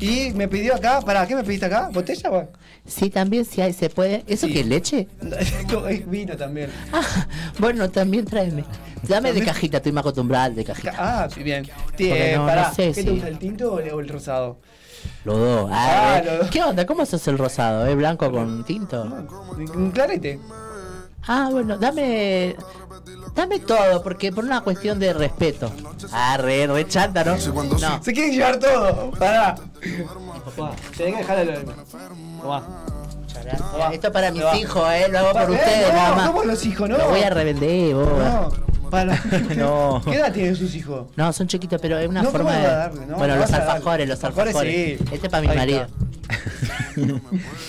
Y me pidió acá, para ¿qué me pediste acá? ¿Botella? Bueno? Sí, también si hay, se puede. ¿Eso Sí. qué es leche? No, es vino también. Ah, bueno, también tráeme. Dame de cajita, estoy más acostumbrada de cajita. Ah, sí, bien. Ti- Porque no- pará, no sé ¿qué si- te gusta, el tinto o el, rosado? Los dos. Ah, los dos. ¿Qué onda? ¿Cómo sos el rosado? ¿Es blanco con tinto? Un clarete. Ah, bueno, dame. Dame todo, porque por una cuestión de respeto. Ah, re, re chanta, ¿no? No. Se quieren llevar todo. Pará. Papá, tenés que dejar el. Tomá. Gracias. Esto es para mis hijos, eh. Lo hago por Eh, ustedes, no, nada más. somos los hijos, ¿no? Lo voy a revender, boba. No. Para. No. ¿Qué edad tienen sus hijos? No, son chiquitos, pero es una No, forma ¿cómo de. darle? No, bueno, no los alfajores, los Alfajores, alfajores. sí. Este es para mi Ahí marido.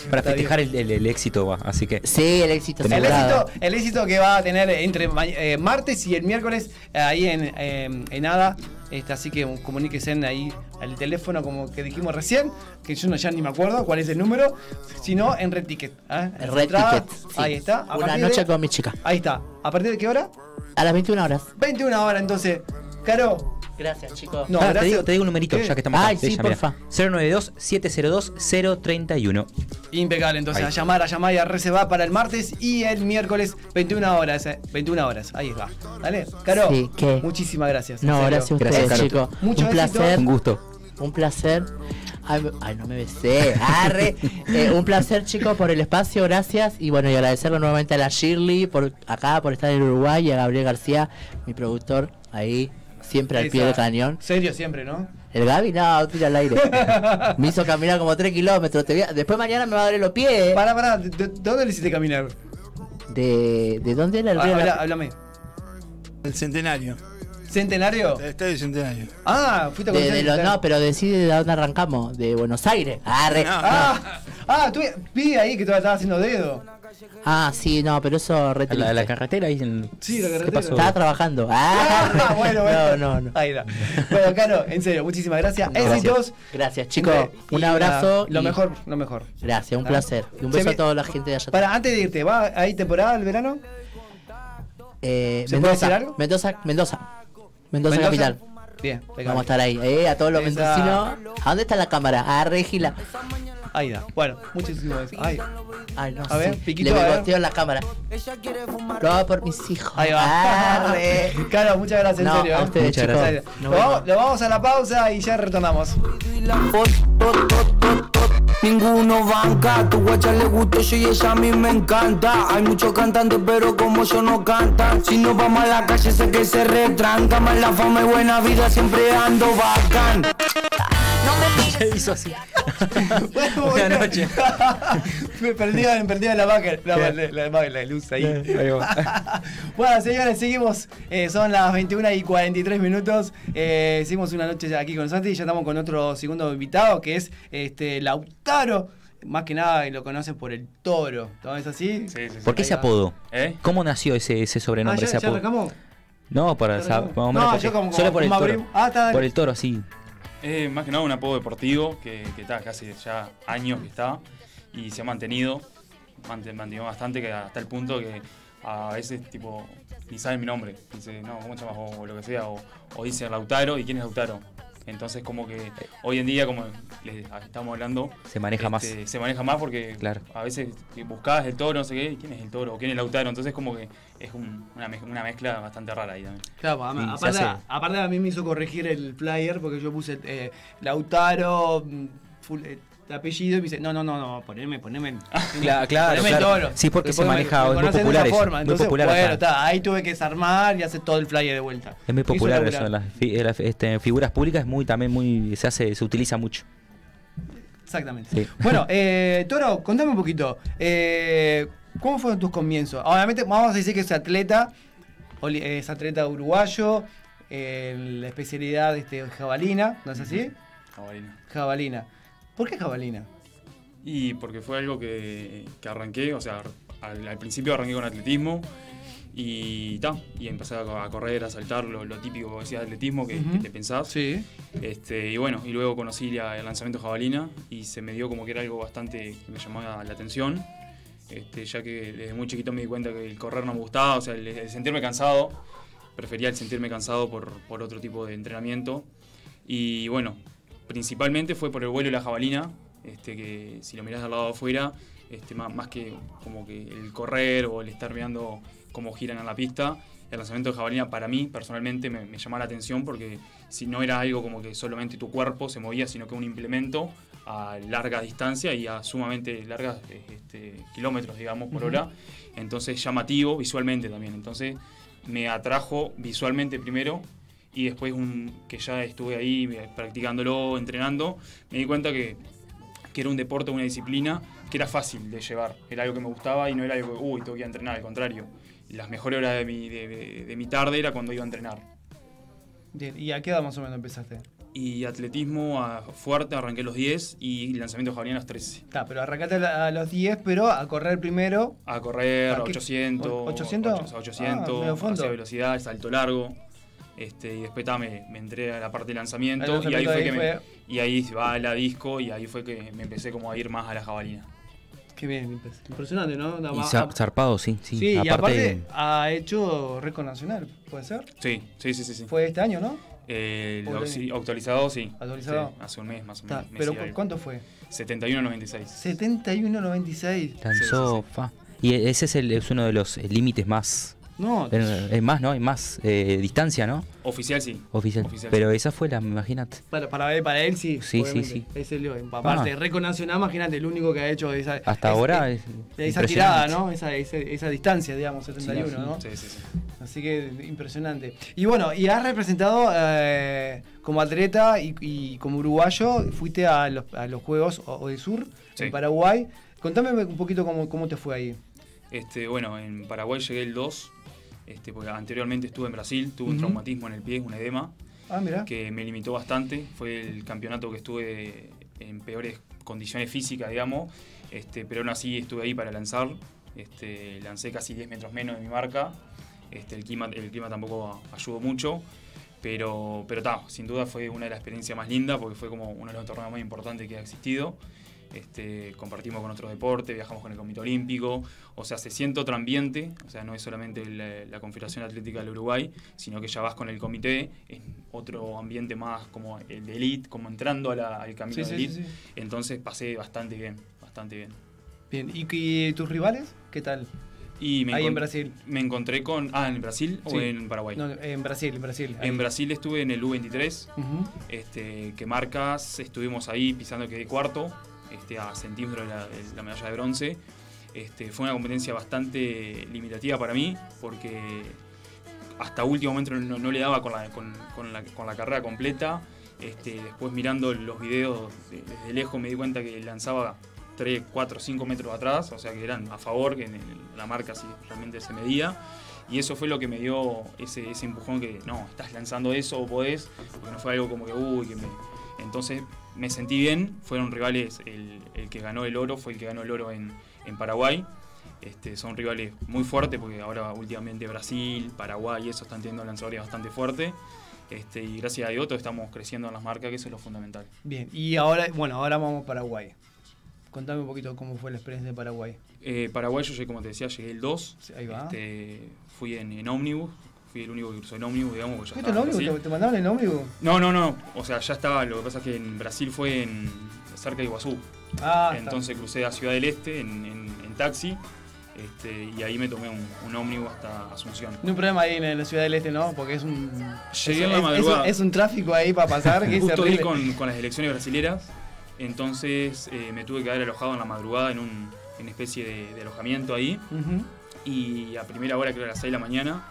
Para festejar el, el- el éxito, va. Así que. Sí, el éxito El éxito, el éxito que va a tener entre eh, martes y el miércoles eh, ahí en, eh, en ADA. Este, así que comuníquense ahí al teléfono como que dijimos recién, que yo no, ya ni me acuerdo cuál es el número, sino en Red Ticket. ¿eh? Red Ticket. sí. Ahí está. A Una noche de- con mi chica. Ahí está. ¿A partir de qué hora? A las 21 horas. 21 horas, entonces. Caro, Gracias, chicos. No, Ah, te, gracias. digo, te digo un numerito, ¿Qué? ya que estamos Ay, acá. sí, Ella, porfa. 092-702-031. impecable. Entonces, Ahí. a llamar, a llamar y a reservar para el martes y el miércoles, 21 horas. eh, 21 horas. Ahí va. ¿Dale? Caro, Sí, ¿qué? muchísimas gracias. No, gracias a Gracias, ustedes, Caro. chicos. Mucho un placer. Un gusto. Un placer. Ay, no me besé. Arre. Eh, un placer, chicos, por el espacio. Gracias. Y bueno, y agradecerle nuevamente a la Shirley por acá, por estar en Uruguay, y a Gabriel García, mi productor, ahí, siempre al pie del cañón. Serio siempre, ¿no? El Gaby, no, tira al aire. me hizo caminar como 3 kilómetros. te voy a- Después mañana me va a dar los pies. Pará, pará, ¿de, de- de dónde le hiciste caminar? ¿De, ¿De dónde era el Ah, río? habla- háblame. El centenario. ¿Centenario? El estadio centenario. Ah, fuiste a de, de los- no, pero decide de dónde arrancamos. De Buenos Aires. Arre. No. Ah, ah, tú vi ahí que todavía estaba haciendo dedo. Ah, sí, no, pero eso re La, la carretera ahí en. Sí, la ¿Qué carretera. pasó? Estaba trabajando. Ah, Ah, bueno, bueno. No, no, no. Ahí. Bueno, Caro, en serio, muchísimas gracias. Éxitos. Gracias, chicos. Un abrazo. Lo y- mejor, lo mejor. Gracias, un Ah. placer. Y un beso me- a toda la gente de allá. Para, antes de irte, ¿va ahí temporada el verano? Eh, ¿Se puede Mendoza, decir algo? Mendoza, Mendoza. Mendoza, capital. Bien. Vamos a estar ahí. Eh, a todos los Esa- mendocinos. ¿A dónde está la cámara? A Regila. Ahí da. Bueno, muchísimas gracias. Ay, Ay, no A ver, sí. piquito, Le en la cámara. Lo hago por mis hijos. ahí va. Arre. Caro, muchas gracias, No, en serio. a ¿eh? ustedes, Muchas chicos. gracias. Lo vemos. vamos, lo vamos a la pausa y ya retornamos. Ninguno banca, tu guacha le gustó yo y ella a mí me encanta. Hay muchos cantantes, pero como yo no cantan. Si nos vamos a la calle, sé que se retranca. Más la fama y buena vida, siempre ando bacán. ¿Qué hizo así? Bueno, Buenas noches. Me perdía, me perdía la vaca, la, la, la- luz ahí. Ahí va. bueno, señores, seguimos. Eh, son las 21 y 43 minutos. Eh, seguimos una noche aquí con Santi y ya estamos con otro segundo invitado que es este Lautaro. Más que nada lo conocen por el toro. ¿No es así? Sí, sí, sí. ¿Por qué ese Ahí apodo? ¿Eh? ¿Cómo nació ese, ese Ah, sobrenombre, ¿ya, ese ya apodo? arrancamos? No, para ¿Ya No, yo como- Solo por el toro. Ah, está. Por el toro, sí. Eh, más que nada un apodo deportivo que, que está casi ya años que está y se ha mantenido, mant- mantenido bastante que hasta el punto que a veces tipo ni saben mi nombre. Dice, no, ¿cómo? O, lo que sea, o dice Lautaro y quién es Lautaro. Entonces como que hoy en día, como les estamos hablando, Se maneja más. este, se maneja más porque Claro. a veces buscabas el toro, no sé qué, y quién es el toro, o quién es Lautaro. Entonces como que es un- una, mez- una mezcla bastante rara ahí también. Claro, a- Sí, se aparte, aparte a mí me hizo corregir el flyer porque yo puse eh, Lautaro, mm, full, eh, apellido y me dice, no, no, no, no, poneme, poneme. Claro, claro, poneme claro. toro. Sí, porque se me- maneja- me es muy de popular esa forma. muy popular bueno, está, ahí tuve que desarmar y hacer todo el flyer de vuelta. Es muy popular eso en las, fi- en las, este, figuras públicas, es muy también muy se hace se utiliza mucho. Exactamente. Sí. Bueno, eh, Toro, contame un poquito. eh, ¿Cómo fueron tus comienzos? Obviamente, vamos a decir que es atleta, es atleta uruguayo, eh, la especialidad este, jabalina, ¿no es así? Jabalina. Jabalina. ¿Por qué jabalina? Y porque fue algo que, que arranqué, o sea, al, al principio arranqué con atletismo y ta, y empecé a, a correr, a saltar, lo, lo típico que decía de atletismo que, que te pensás. Sí. Este, y bueno, y luego conocí la- el lanzamiento jabalina y se me dio como que era algo bastante que me llamaba la atención, este, ya que desde muy chiquito me di cuenta que el correr no me gustaba, o sea, el, el sentirme cansado, prefería el sentirme cansado por, por otro tipo de entrenamiento. Y bueno, principalmente fue por el vuelo y la jabalina, este, que si lo mirás del lado de afuera, este, más, más que como que el correr o el estar mirando cómo giran en la pista, el lanzamiento de jabalina para mí personalmente me, me llamaba la atención porque si no era algo como que solamente tu cuerpo se movía, sino que un implemento a larga distancia y a sumamente largas este, kilómetros, digamos, por Ujú. hora. Entonces, llamativo visualmente también. Entonces, me atrajo visualmente primero y después un, que ya estuve ahí practicándolo, entrenando, me di cuenta que, que era un deporte, una disciplina que era fácil de llevar. Era algo que me gustaba y no era algo que, uy, tengo que ir a entrenar, al contrario. Las mejores horas de mi, de- de- de mi tarde era cuando iba a entrenar. Bien, ¿Y a qué edad más o menos empezaste? Y atletismo a fuerte, arranqué a los 10 y lanzamiento jabalí a los 13. Está, pero arrancaste a los 10, pero a correr primero. A correr ¿A qué? 800, ¿O- 800? ocho- 800, Ah, medio fondo. hacia velocidad, salto largo. Este, y después ta, me, me entré a la parte de lanzamiento, y ahí fue que fue- me, y ahí va a la disco y ahí fue que me empecé como a ir más a la jabalina. Qué bien, impres- impresionante, ¿no? Y zarpado, sí, sí. Sí, y aparte, aparte ha hecho récord nacional, ¿puede ser? Sí, sí, sí, sí. sí. Fue este año, ¿no? Eh, ¿O lo- el sí, actualizado, sí. Actualizado. Sí, hace un mes más o menos. mes pero y ¿cu- algo. ¿cuánto fue? 71.96. 71.96. lanzó, fa. Y ese es, el- es uno de los eh, límites más. No, Es más, ¿no? Hay más eh, distancia, ¿no? Oficial sí. Oficial. Oficial, Pero sí. esa fue la, imagínate. para, para, él, para él sí. Sí, sí, sí. Es el, aparte, Ah. récord nacional, imagínate, el único que ha hecho esa. Hasta es- ahora es- es esa tirada, ¿no? Esa, esa, esa distancia, digamos, 71, Sí, sí. ¿no? Sí, sí, sí. Así que impresionante. Y bueno, y has representado eh, como atleta y, y como uruguayo, fuiste a los, a los Juegos O- Odesur Sí. en Paraguay. Contame un poquito cómo, cómo te fue ahí. Este, bueno, en Paraguay llegué el 2, este, porque anteriormente estuve en Brasil, tuve un traumatismo en el pie, un edema, Ah, que me limitó bastante. Fue el campeonato que estuve en peores condiciones físicas, digamos, este, pero aún así estuve ahí para lanzar. Este, lancé casi 10 metros menos de mi marca. Este, el, clima, el clima tampoco ayudó mucho. Pero, pero ta, sin duda fue una de las experiencias más lindas porque fue como uno de los torneos más importantes que ha existido. Este, compartimos con otros deportes, viajamos con el Comité Olímpico, o sea, se siente otro ambiente, o sea, no es solamente la, la Confederación Atlética del Uruguay, sino que ya vas con el comité, es otro ambiente más como el de elite, como entrando a la- al camino Sí, de elite. sí, sí. Entonces pasé bastante bien, bastante bien. Bien. ¿Y, y tus rivales? ¿Qué tal? Y me Ahí en Brasil. Me encontré con. Ah, ¿en Brasil o en Paraguay? No, en Brasil, en Brasil. ahí. En Brasil estuve en el U23, Ujú. este, que marcas, estuvimos ahí pisando quedé cuarto, este, a centímetros de la, medalla de bronce. Este, fue una competencia bastante limitativa para mí, porque hasta último momento no, no le daba con la, con, la, carrera completa. Este, después mirando los videos de- desde lejos me di cuenta que lanzaba 3, 4, 5 metros atrás, o sea que eran a favor, que la marca sí realmente se medía. Y eso fue lo que me dio ese, ese empujón que no, estás lanzando eso o podés, porque no fue algo como que uy, que me. Entonces me sentí bien, fueron rivales, el, el que ganó el oro fue el que ganó el oro en, en Paraguay. Este, son rivales muy fuertes porque ahora últimamente Brasil, Paraguay y eso están teniendo lanzadores bastante fuertes. Este, y gracias a Dios todos estamos creciendo en las marcas, que eso es lo fundamental. Bien. Y ahora, bueno, ahora vamos a Paraguay. Contame un poquito cómo fue la experiencia de Paraguay. Eh, Paraguay, yo como te decía, llegué el 2. Sí, ahí va. Este, fui en, en ómnibus, fui el único que cruzó en ómnibus, digamos. porque ya ¿Fuiste en ómnibus? ¿Te, mandaron en ómnibus? No, no, no. O sea, ya estaba. Lo que pasa es que en Brasil fue en cerca de Iguazú. Ah, está. Entonces crucé a Ciudad del Este en, en- en taxi. Este, y ahí me tomé un, un ómnibus hasta Asunción. No hay problema ahí en la ciudad del este, ¿no? Porque es un. Llegué es, en la madrugada. Es, un, es un tráfico ahí para pasar que Justo con, con las elecciones brasileras. Entonces eh, me tuve que haber alojado en la madrugada en, un, en especie de, de alojamiento ahí. Y a primera hora, creo a las 6 de la mañana,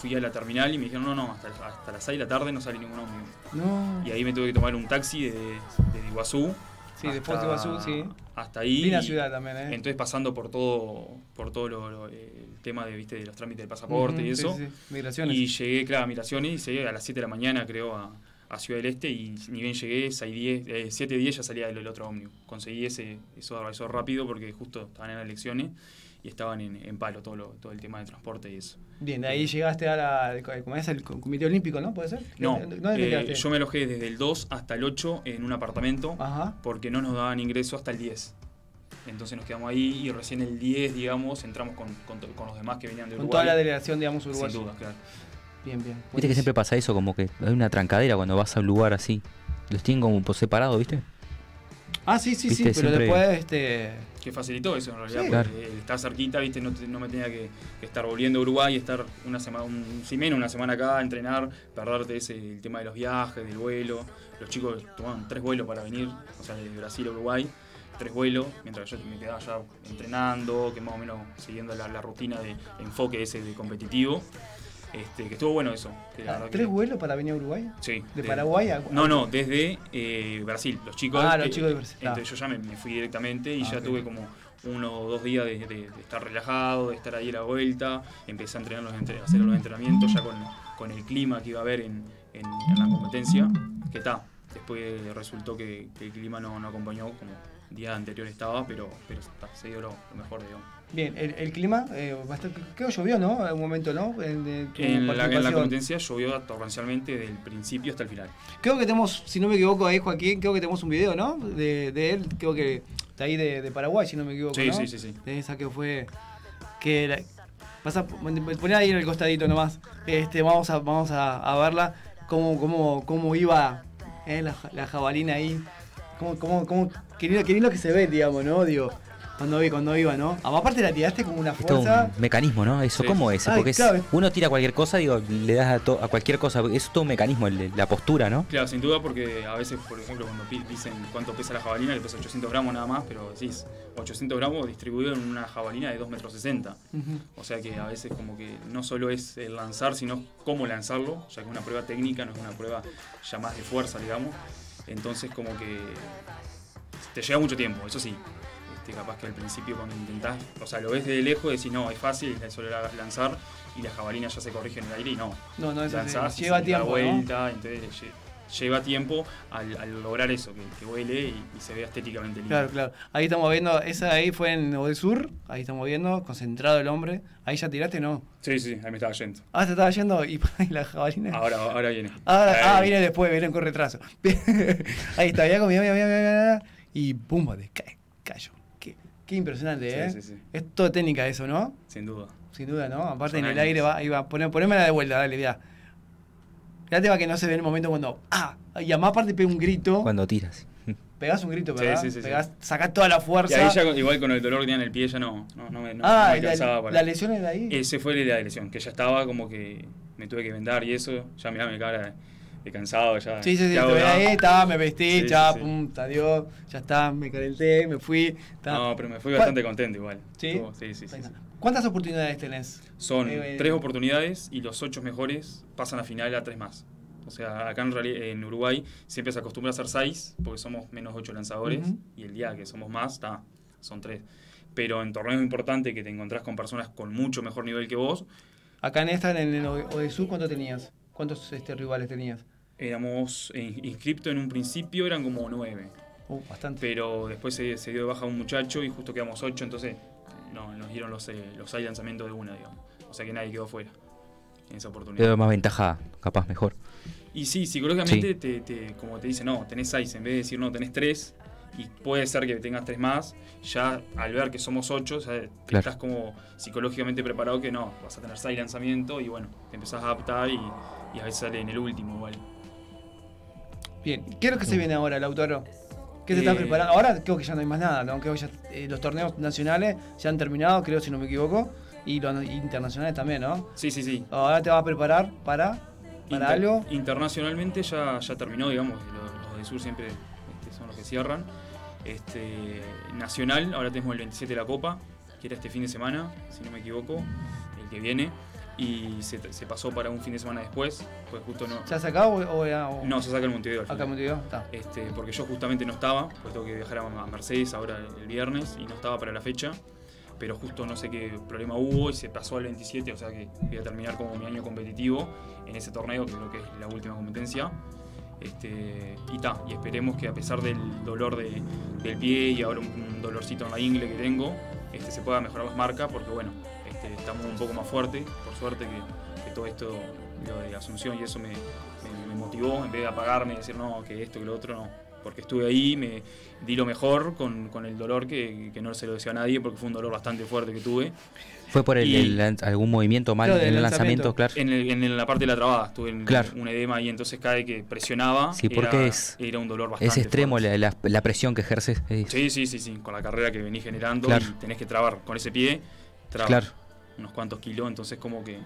fui a la terminal y me dijeron, no, no, hasta, hasta las 6 de la tarde no sale ningún ómnibus. No. Y ahí me tuve que tomar un taxi de, de Iguazú. Sí, de Foz de Iguazú, sí. Hasta ahí. Y ciudad también, ¿eh? Entonces pasando por todo, por todo lo, lo- el tema de, ¿viste, de los trámites del pasaporte y Ujú, sí, eso. sí, sí. Migraciones. Y llegué, claro, a migraciones, y llegué a las 7 de la mañana, creo, a, a Ciudad del Este, y ni bien llegué, 6, 10, eh, 7, 10 ya salía el, el otro ómnibus. Conseguí ese, eso, eso rápido porque justo estaban en las elecciones y estaban en, en palo todo, lo, todo el tema de transporte y eso. Bien, de ahí llegaste a la. ¿Cómo es el Comité Olímpico, no? ¿Puede ser? No, ¿Dónde te eh, yo me alojé desde el 2 hasta el 8 en un apartamento Ajá. porque no nos daban ingreso hasta el 10. Entonces nos quedamos ahí y recién el 10, digamos, entramos con, con, con los demás que venían de Con Uruguay. toda la delegación, digamos, uruguaya. Sin duda, claro. Bien, bien. Viste que siempre pasa eso, como que hay una trancadera cuando vas a un lugar así. Los tienen como por separado, ¿viste? Ah, sí, sí, sí, pero siempre- después, este. Que facilitó eso en realidad, Sí. porque Claro. está cerquita, viste, no, te- no me tenía que, que estar volviendo a Uruguay, estar una semana, un, si menos una semana acá, entrenar, perderte ese, el tema de los viajes, del vuelo. Los chicos tomaban tres vuelos para venir, o sea, de Brasil a Uruguay, tres vuelos, mientras yo me quedaba ya entrenando, que más o menos siguiendo la, la rutina de enfoque ese de competitivo. Este, que estuvo bueno eso. que la que- ¿Tres vuelos para venir a Uruguay? Sí. ¿De Paraguay a.? No, no, desde eh, Brasil. Los chicos. Ah, los eh, chicos de Brasil. Entonces Ah. yo ya me, me fui directamente y Ah, ya tuve como uno o dos días de, de- de estar relajado, de estar ahí a la vuelta. Empecé a entrenar los entre- a hacer los entrenamientos ya con, con el clima que iba a haber en, en- en la competencia. Que está. Después resultó que, que el clima no, no acompañó como día anterior estaba, pero, pero está, se dio lo, lo mejor, digamos. Bien, el, el clima, eh, bastante, creo que llovió, ¿no? En un momento, ¿no? En, de tu En la, en la competencia llovió torrencialmente del principio hasta el final. Creo que tenemos, si no me equivoco, ahí Joaquín, creo que tenemos un video, ¿no? De, de él, creo que está ahí de, de Paraguay, si no me equivoco. Sí, ¿no? sí, sí, sí. De esa que fue. Que la- pasa, poné ahí en el costadito nomás. Este, vamos a, vamos a, a verla, cómo, cómo, cómo iba eh, la jabalina ahí. Cómo, cómo, cómo, qué lindo, qué lindo que se ve, digamos, ¿no? Digo, cuando, vi- cuando iba, ¿no? Aparte la tiraste con una Es fuerza. un mecanismo, ¿no? Eso, Sí. ¿cómo es? Ay, Porque es- claro, es- uno tira cualquier cosa, digo, le das a, to- a cualquier cosa. Es todo un mecanismo, el- la postura, ¿no? Claro, sin duda, porque a veces, por ejemplo, cuando dicen cuánto pesa la jabalina, que pesa 800 gramos nada más, pero decís 800 gramos distribuido en una jabalina de 2,60 metros. 60. Ujú. O sea que a veces como que no solo es el lanzar, sino cómo lanzarlo, ya que es una prueba técnica, no es una prueba ya más de fuerza, digamos. Entonces como que te lleva mucho tiempo, eso sí. Este, capaz que al principio cuando intentás, o sea, lo ves de lejos y decís, no, es fácil, es solo la- lanzar y la jabalina ya se corrige en el aire y no. No, no, es así. Lanzás y Lleva tiempo, ¿no? vuelta, entonces lle- lleva tiempo al, al lograr eso, que, que huele y, y se vea estéticamente lindo. Claro, claro. Ahí estamos viendo, esa ahí fue en Odesur, ahí estamos viendo, concentrado el hombre. Ahí ya tiraste, ¿no? Sí, sí, ahí me estaba yendo. Ah, se estaba yendo y, y la jabalina. Ahora, ahora viene. Ahora, ah, viene después, viene con retraso. ahí está, ya comía, mira, mira, mira, y pumba, de ca- cayó. Qué, impresionante, Sí, ¿eh? sí, sí. Es todo técnica eso, ¿no? Sin duda. Sin duda, ¿no? Aparte Son en el años. aire va, ahí va, poné, ponémela de vuelta, dale, ya. Fíjate va que no se ve el momento cuando. ¡Ah! Y además aparte pega un grito. Cuando tiras. Pegás un grito, Sí, ¿verdad? sí, sí, sí. Pegás, sacás toda la Y fuerza. ahí ya igual con el dolor que tenía en el pie ya no, no, no me, no, ah, no me y la, alcanzaba para- la lesión era ahí. Ese fue la lesión, que ya estaba como que me tuve que vendar y eso, ya mirá mi cara de cansado, ya. Sí, sí, sí, ¿qué hago te veía acá? ahí, estaba, me vestí, Sí, ya, sí, pum, adiós, ya está, me calenté, me fui. ta. No, pero me fui ¿Cuál- bastante contento igual. ¿Sí? Estuvo- sí, sí. ¿Cuántas oportunidades tenés? Son Eh, tres oportunidades y los ocho mejores pasan a final a tres más. O sea, acá en, en Uruguay siempre se acostumbra a hacer seis, porque somos menos ocho lanzadores, Ujú. y el día que somos más, está, son tres. Pero en torneos importantes que te encontrás con personas con mucho mejor nivel que vos, Acá en esta, en el Odesur, ¿cuánto tenías? ¿Cuántos este, rivales tenías? éramos inscriptos en un principio, eran como nueve. Uh, bastante. Pero después se, se dio de baja un muchacho y justo quedamos ocho, entonces no, nos dieron los, eh, los seis lanzamientos de una, digamos. O sea que nadie quedó fuera en esa oportunidad. doy más ventaja, capaz mejor. Y sí, psicológicamente, Sí. Te, te- como te dice, no, tenés seis, en vez de decir no, tenés tres, y puede ser que tengas tres más, ya al ver que somos ocho, o sea, Claro. estás como psicológicamente preparado que no, vas a tener seis lanzamientos y bueno, te empezás a adaptar y, y a veces sale en el último igual. Bien, ¿qué es lo que se viene ahora, Lautaro? ¿Qué te Eh, estás preparando? Ahora creo que ya no hay más nada, ¿no? Creo que ya, eh, los torneos nacionales ya han terminado, creo, si no me equivoco, y los internacionales también, ¿no? Sí, sí, sí. Ahora te vas a preparar para, para Inter- algo. Internacionalmente ya, ya terminó, digamos, los, los de Sur siempre este, son los que cierran. Este, nacional, ahora tenemos el 27 de la Copa, que era este fin de semana, si no me equivoco, el que viene. Y se, se pasó para un fin de semana después, pues justo no. ¿Se ha sacado o, era- o- No, se saca el Montevideo. al Acá en Montevideo, está. Este, porque yo justamente no estaba, pues tengo que viajar a Mercedes ahora el viernes y no estaba para la fecha. Pero justo no sé qué problema hubo y se pasó al 27, o sea que voy a terminar como mi año competitivo en ese torneo, que creo que es la última competencia. Este, y ta, y esperemos que a pesar del dolor de- del pie y ahora un, un dolorcito en la ingle que tengo, este, se pueda mejorar las marcas, porque bueno, estamos un poco más fuertes, por suerte que, que todo esto, lo de Asunción y eso me, me- me motivó, en vez de apagarme y decir no, que esto, que lo otro, no. porque estuve ahí, me di lo mejor con, con el dolor que, que no se lo decía a nadie, porque fue un dolor bastante fuerte que tuve. ¿Fue por el, Y- el lan- algún movimiento mal Claro, en el lanzamiento? Claro. En, el- en la parte de la trabada, tuve en- Claro. un edema y entonces cada vez que presionaba, Sí, porque era, es- era un dolor bastante Es extremo la, la- la presión que ejerces. es- Sí, sí, sí, sí, con la carrera que venís generando Claro. y tenés que trabar con ese pie, Claro. Unos cuantos kilos, entonces como que,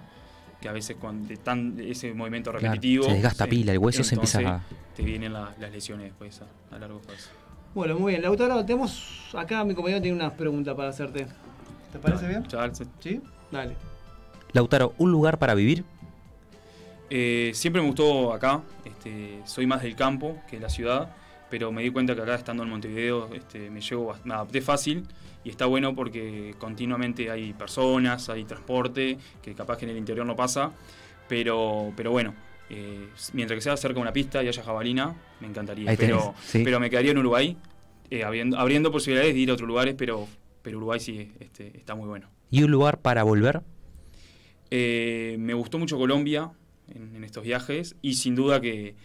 que a veces cuando de tan ese movimiento Claro, repetitivo se desgasta pila, el hueso se empieza a- te vienen la- las lesiones después a, a largo plazo. Bueno, muy bien. Lautaro, tenemos acá mi compañero tiene unas preguntas para hacerte. ¿Te parece bien? Chaval, se- ¿Sí? Dale. Lautaro, ¿un lugar para vivir? Eh, siempre me gustó acá, este, soy más del campo que de la ciudad, pero me di cuenta que acá estando en Montevideo este, me, llevo, me adapté fácil y está bueno porque continuamente hay personas, hay transporte, que capaz que en el interior no pasa, pero, pero bueno, eh, mientras que sea cerca de una pista y haya jabalina, me encantaría. Tenés, pero, sí. pero me quedaría en Uruguay, eh, abriendo, abriendo posibilidades de ir a otros lugares, pero, pero Uruguay sí este, está muy bueno. ¿Y un lugar para volver? Eh, me gustó mucho Colombia en, en estos viajes y sin duda que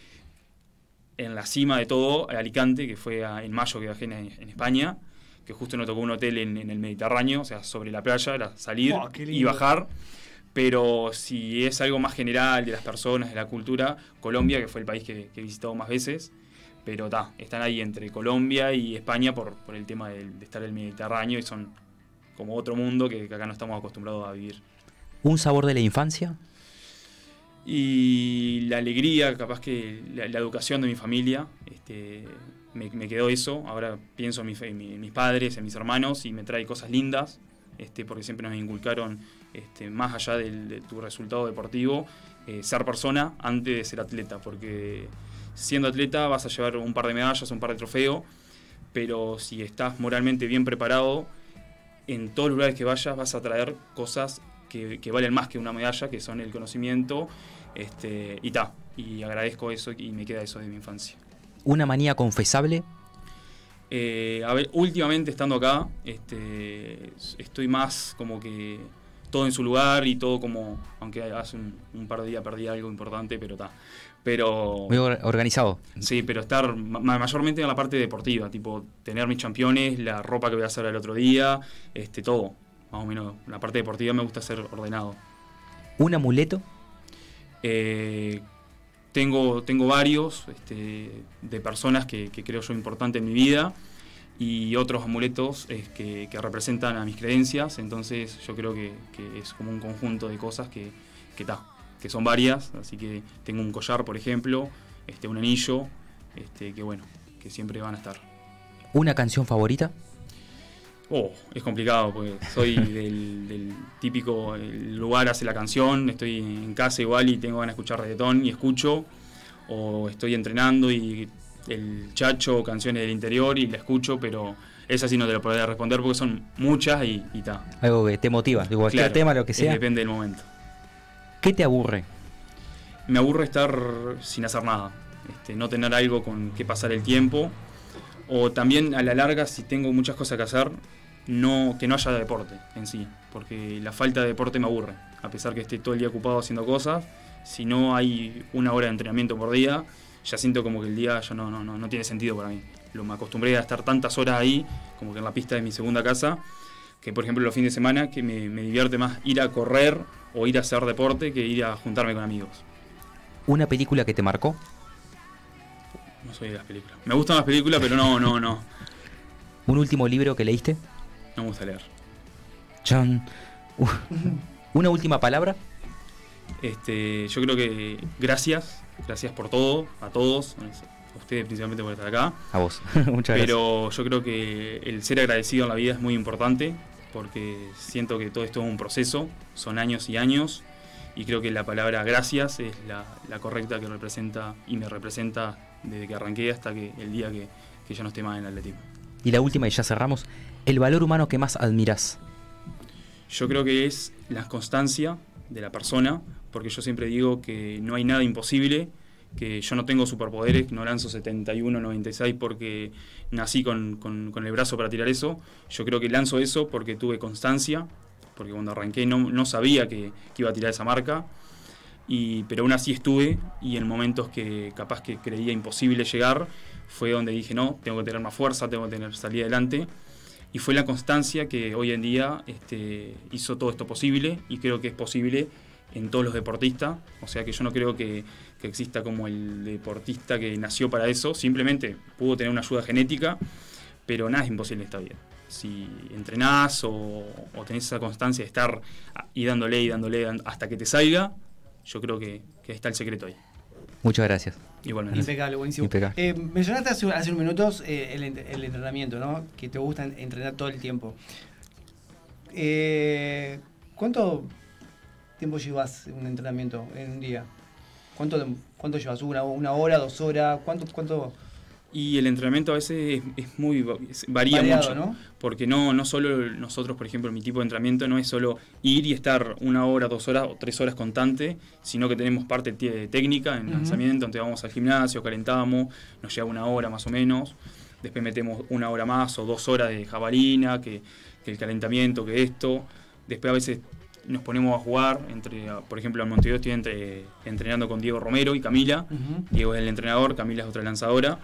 en la cima de todo, Alicante, que fue a- en mayo que viajé en, en España, que justo nos tocó un hotel en, en el Mediterráneo, o sea, sobre la playa, era salir Oh, y bajar. Pero si es algo más general de las personas, de la cultura, Colombia, que fue el país que, que he visitado más veces, pero está, están ahí entre Colombia y España por, por el tema de, estar en el Mediterráneo y son como otro mundo que- que acá no estamos acostumbrados a vivir. ¿Un sabor de la infancia? Y la alegría, capaz que la, educación de mi familia, este, me, quedó eso. Ahora pienso en, mi en mi- en mis padres, en mis hermanos y me trae cosas lindas, este, porque siempre nos inculcaron, este, más allá de tu resultado deportivo, eh, ser persona antes de ser atleta, porque siendo atleta vas a llevar un par de medallas, un par de trofeos, pero si estás moralmente bien preparado, en todos los lugares que vayas vas a traer cosas que valen más que una medalla, que son el conocimiento, este, y ta. Y agradezco eso y me queda eso de mi infancia. ¿Una manía confesable? Eh, a ver, últimamente estando acá, este, estoy más como que todo en su lugar y todo como, aunque hace un, un par de días perdí algo importante, pero está. Pero Muy or- organizado. Sí, pero estar ma- mayormente en la parte deportiva, tipo tener mis campeones, la ropa que voy a hacer el otro día, este todo. Más o menos, la parte deportiva me gusta ser ordenado. ¿Un amuleto? Eh, tengo, tengo varios este, de personas que, creo yo importantes en mi vida y otros amuletos que, que representan a mis creencias, entonces yo creo que, que es como un conjunto de cosas que, que, ta, que son varias, así que tengo un collar, por ejemplo, este, un anillo, este, que bueno, que siempre van a estar. ¿Una canción favorita? Oh, es complicado, porque soy del, del típico el lugar hace la canción, estoy en casa igual y tengo ganas de escuchar reggaetón y escucho, o estoy entrenando y el chacho, canciones del interior y la escucho, pero esa sí no te lo podría responder porque son muchas y ta. Algo que te motiva, de cualquier Claro, tema, lo que sea. Depende del momento. ¿Qué te aburre? Me aburre estar sin hacer nada, este, no tener algo con que pasar el tiempo, o también a la larga si tengo muchas cosas que hacer, no, que no haya deporte en sí, porque la falta de deporte me aburre, a pesar que esté todo el día ocupado haciendo cosas, si no hay una hora de entrenamiento por día, ya siento como que el día ya no, no, no, no tiene sentido para mí. Lo me acostumbré a estar tantas horas ahí, como que en la pista de mi segunda casa, que por ejemplo los fines de semana que me, me divierte más ir a correr o ir a hacer deporte que ir a juntarme con amigos. ¿Una película que te marcó? No soy de las películas. Me gustan las películas, pero no, no, no. ¿Un último libro que leíste? No me gusta leer. Chan. ¿Una última palabra? Este, yo creo que gracias, gracias por todo, a todos, a ustedes principalmente por estar acá. A vos. Muchas gracias. Pero yo creo que el ser agradecido en la vida es muy importante, porque siento que todo esto es un proceso, son años y años, y creo que la palabra gracias es la, la correcta que representa y me representa desde que arranqué hasta que el día que, que ya no esté más en el atletismo. Y la última, y ya cerramos. El valor humano que más admiras. Yo creo que es la constancia de la persona, porque yo siempre digo que no hay nada imposible, que yo no tengo superpoderes, no lanzo 71, 96 porque nací con, el brazo para tirar eso. Yo creo que lanzo eso porque tuve constancia, porque cuando arranqué no, sabía que, que iba a tirar esa marca. Y, pero aún así estuve y en momentos que capaz que creía imposible llegar, fue donde dije, no, tengo que tener más fuerza, tengo que tener salir adelante. Y fue la constancia que hoy en día este, hizo todo esto posible y creo que es posible en todos los deportistas. O sea que yo no creo que, que exista como el deportista que nació para eso, simplemente pudo tener una ayuda genética, pero nada es imposible en esta vida. Si entrenás o, o tenés esa constancia de estar y dándole y dándole hasta que te salga, yo creo que, que está el secreto ahí. Muchas gracias. Igualmente. Impecable, buenísimo. Impecable. Eh, mencionaste hace, hace unos minutos eh, el, ent- el entrenamiento, ¿no? Que te gusta en- entrenar todo el tiempo. Eh, ¿Cuánto tiempo llevas en un entrenamiento en un día? ¿Cuánto, cuánto llevas? ¿Una, una hora, dos horas? ¿Cuánto, cuánto? Y el entrenamiento a veces es, es muy es- varía Variado, mucho, ¿no? porque no no solo nosotros, por ejemplo, mi tipo de entrenamiento no es solo ir y estar una hora, dos horas o tres horas constante, sino que tenemos parte técnica en Ujú. lanzamiento, donde vamos al gimnasio, calentamos, nos lleva una hora más o menos, después metemos una hora más o dos horas de jabalina, que, que el calentamiento, que esto, después a veces nos ponemos a jugar, entre, por ejemplo, en Montevideo estoy entre- entrenando con Diego Romero y Camila. Diego es el entrenador, Camila es otra lanzadora.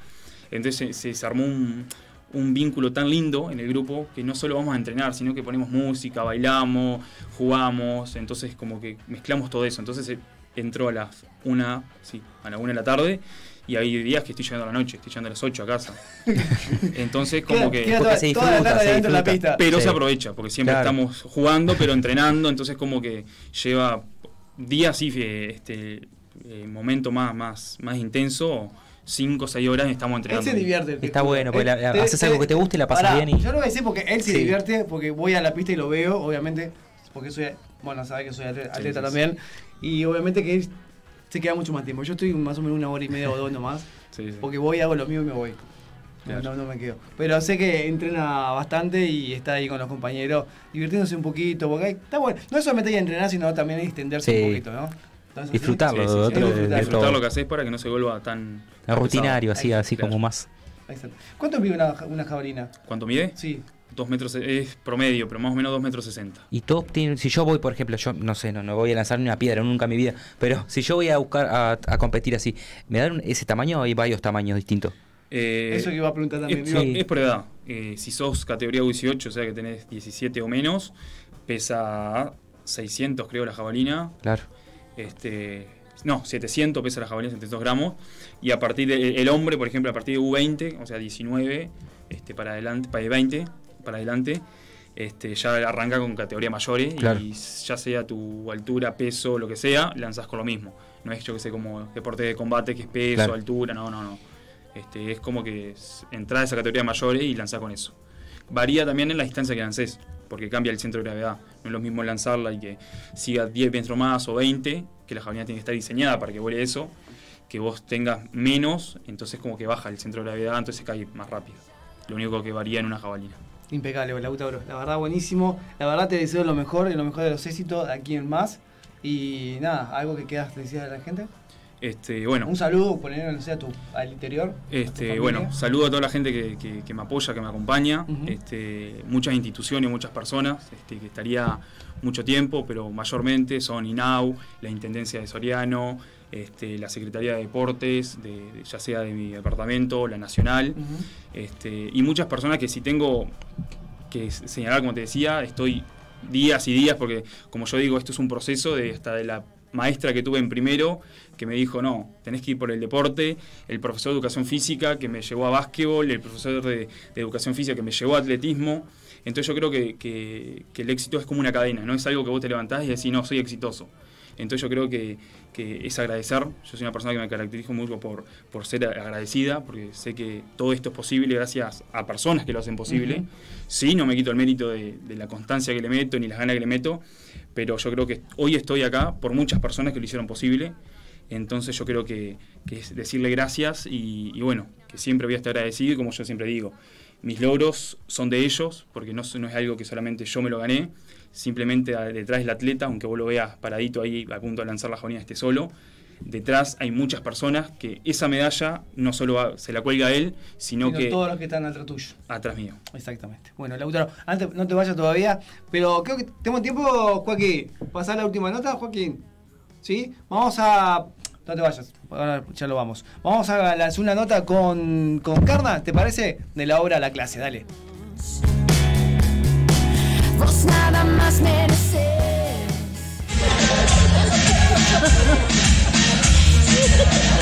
Entonces se, se armó un, un vínculo tan lindo en el grupo que no solo vamos a entrenar, sino que ponemos música, bailamos, jugamos, entonces como que mezclamos todo eso. Entonces eh, entró a las una, sí, a la una de la tarde y hay días que estoy llegando a la noche, estoy llegando a las 8 a casa. Entonces como que... toda, se toda la disfruta, tarde se dentro de la disfruta. pista. Pero Sí. se aprovecha, porque siempre Claro. estamos jugando, pero entrenando, entonces como que lleva días y este eh, momento más, más, más intenso, 5 o 6 horas estamos Él entrenando. se divierte. te Está bueno, porque Él- la- haces algo que te guste y la pasas bien y- Yo lo voy a decir porque él se Sí. divierte, porque voy a la pista y lo veo, obviamente, porque soy, bueno, sabe que soy atleta, Sí, atleta sí, también, y obviamente que él se queda mucho más tiempo. Yo estoy más o menos una hora y media o dos nomás, Sí, sí. porque voy, hago lo mío y me voy. No, no, no me quedo. Pero sé que entrena bastante y está ahí con los compañeros, divirtiéndose un poquito, porque está bueno. No es solamente ir a entrenar, sino también extenderse Sí. un poquito, ¿no? Entonces, Disfrutarlo, Sí, sí, sí. otro de- Disfrutar. disfrutar lo que haces para que no se vuelva tan rutinario, así, Ahí, así claro. como más. Ahí está. ¿Cuánto mide una, una jabalina? ¿Cuánto mide? Sí. Dos metros, es promedio, pero más o menos 2 metros 60. Y todos tienen, si yo voy, por ejemplo, yo no sé, no, no voy a lanzar ni una piedra nunca en mi vida, pero si yo voy a buscar a, a competir así, ¿me dan ese tamaño o hay varios tamaños distintos? Eh, Eso que iba a preguntar también. Es, Sí. es por edad. Eh, si sos categoría 18, o sea que tenés 17 o menos, pesa 600 creo la jabalina. Claro. Este, no, 700 pesa la jabalina, 700 gramos. Y a partir del el hombre, por ejemplo, a partir de U20, o sea 19, este, para adelante, para 20, para adelante, este, ya arranca con categoría mayores Claro. y ya sea tu altura, peso, lo que sea, lanzas con lo mismo. No es yo que sé como deporte de combate que es peso, Claro. altura, no, no, no. Este, es como que entrar a esa categoría mayores y lanzar con eso. Varía también en la distancia que lances, porque cambia el centro de gravedad. No es lo mismo lanzarla y que siga 10 metros más o 20, que la jabalina tiene que estar diseñada para que vuele eso, que vos tengas menos, entonces como que baja el centro de gravedad, entonces cae más rápido. Lo único que varía en una jabalina. Impecable, Lautaro. La verdad, buenísimo. La verdad, te deseo lo mejor y lo mejor de los éxitos aquí en más. Y nada, algo que quieras decir a la gente. Este, bueno, Un saludo, poner, no sé, a tu, al interior. Este, bueno, saludo a toda la gente que, que- que me apoya, que me acompaña, este, muchas instituciones, muchas personas, este, que estaría mucho tiempo, pero mayormente son INAU, la Intendencia de Soriano, este, la Secretaría de Deportes, de, de- ya sea de mi departamento, la Nacional, este, y muchas personas que si tengo que señalar, como te decía, estoy días y días, porque como yo digo, esto es un proceso de hasta de la maestra que tuve en primero, que me dijo, no, tenés que ir por el deporte, el profesor de educación física que me llevó a básquetbol, el profesor de, de educación física que me llevó a atletismo. Entonces yo creo que, que- que el éxito es como una cadena, no es algo que vos te levantás y decís, no, soy exitoso. Entonces yo creo que, que es agradecer. Yo soy una persona que me caracterizo mucho por, por ser agradecida, porque sé que todo esto es posible gracias a personas que lo hacen posible. Sí, no me quito el mérito de, de la constancia que le meto ni las ganas que le meto, pero yo creo que hoy estoy acá por muchas personas que lo hicieron posible. Entonces yo creo que, es decirle gracias y, bueno, que siempre voy a estar agradecido y como yo siempre digo, mis logros son de ellos, porque no, es algo que solamente yo me lo gané, simplemente detrás del atleta, aunque vos lo veas paradito ahí a punto de lanzar la jabalina esté solo, detrás hay muchas personas que esa medalla no solo va- se la cuelga a él, sino Sino que todos los que están atrás tuyo. atrás mío. Exactamente. Bueno, Lautaro, antes no te vayas todavía, pero creo que tengo tiempo, Joaquín. Pasar la última nota, Joaquín. ¿Sí? Vamos a. No te vayas, ahora ya lo vamos. Vamos a lanzar una nota con, con Carna, ¿te parece? De la obra La clase, dale. Vos nada más mereces. Ha ha ha!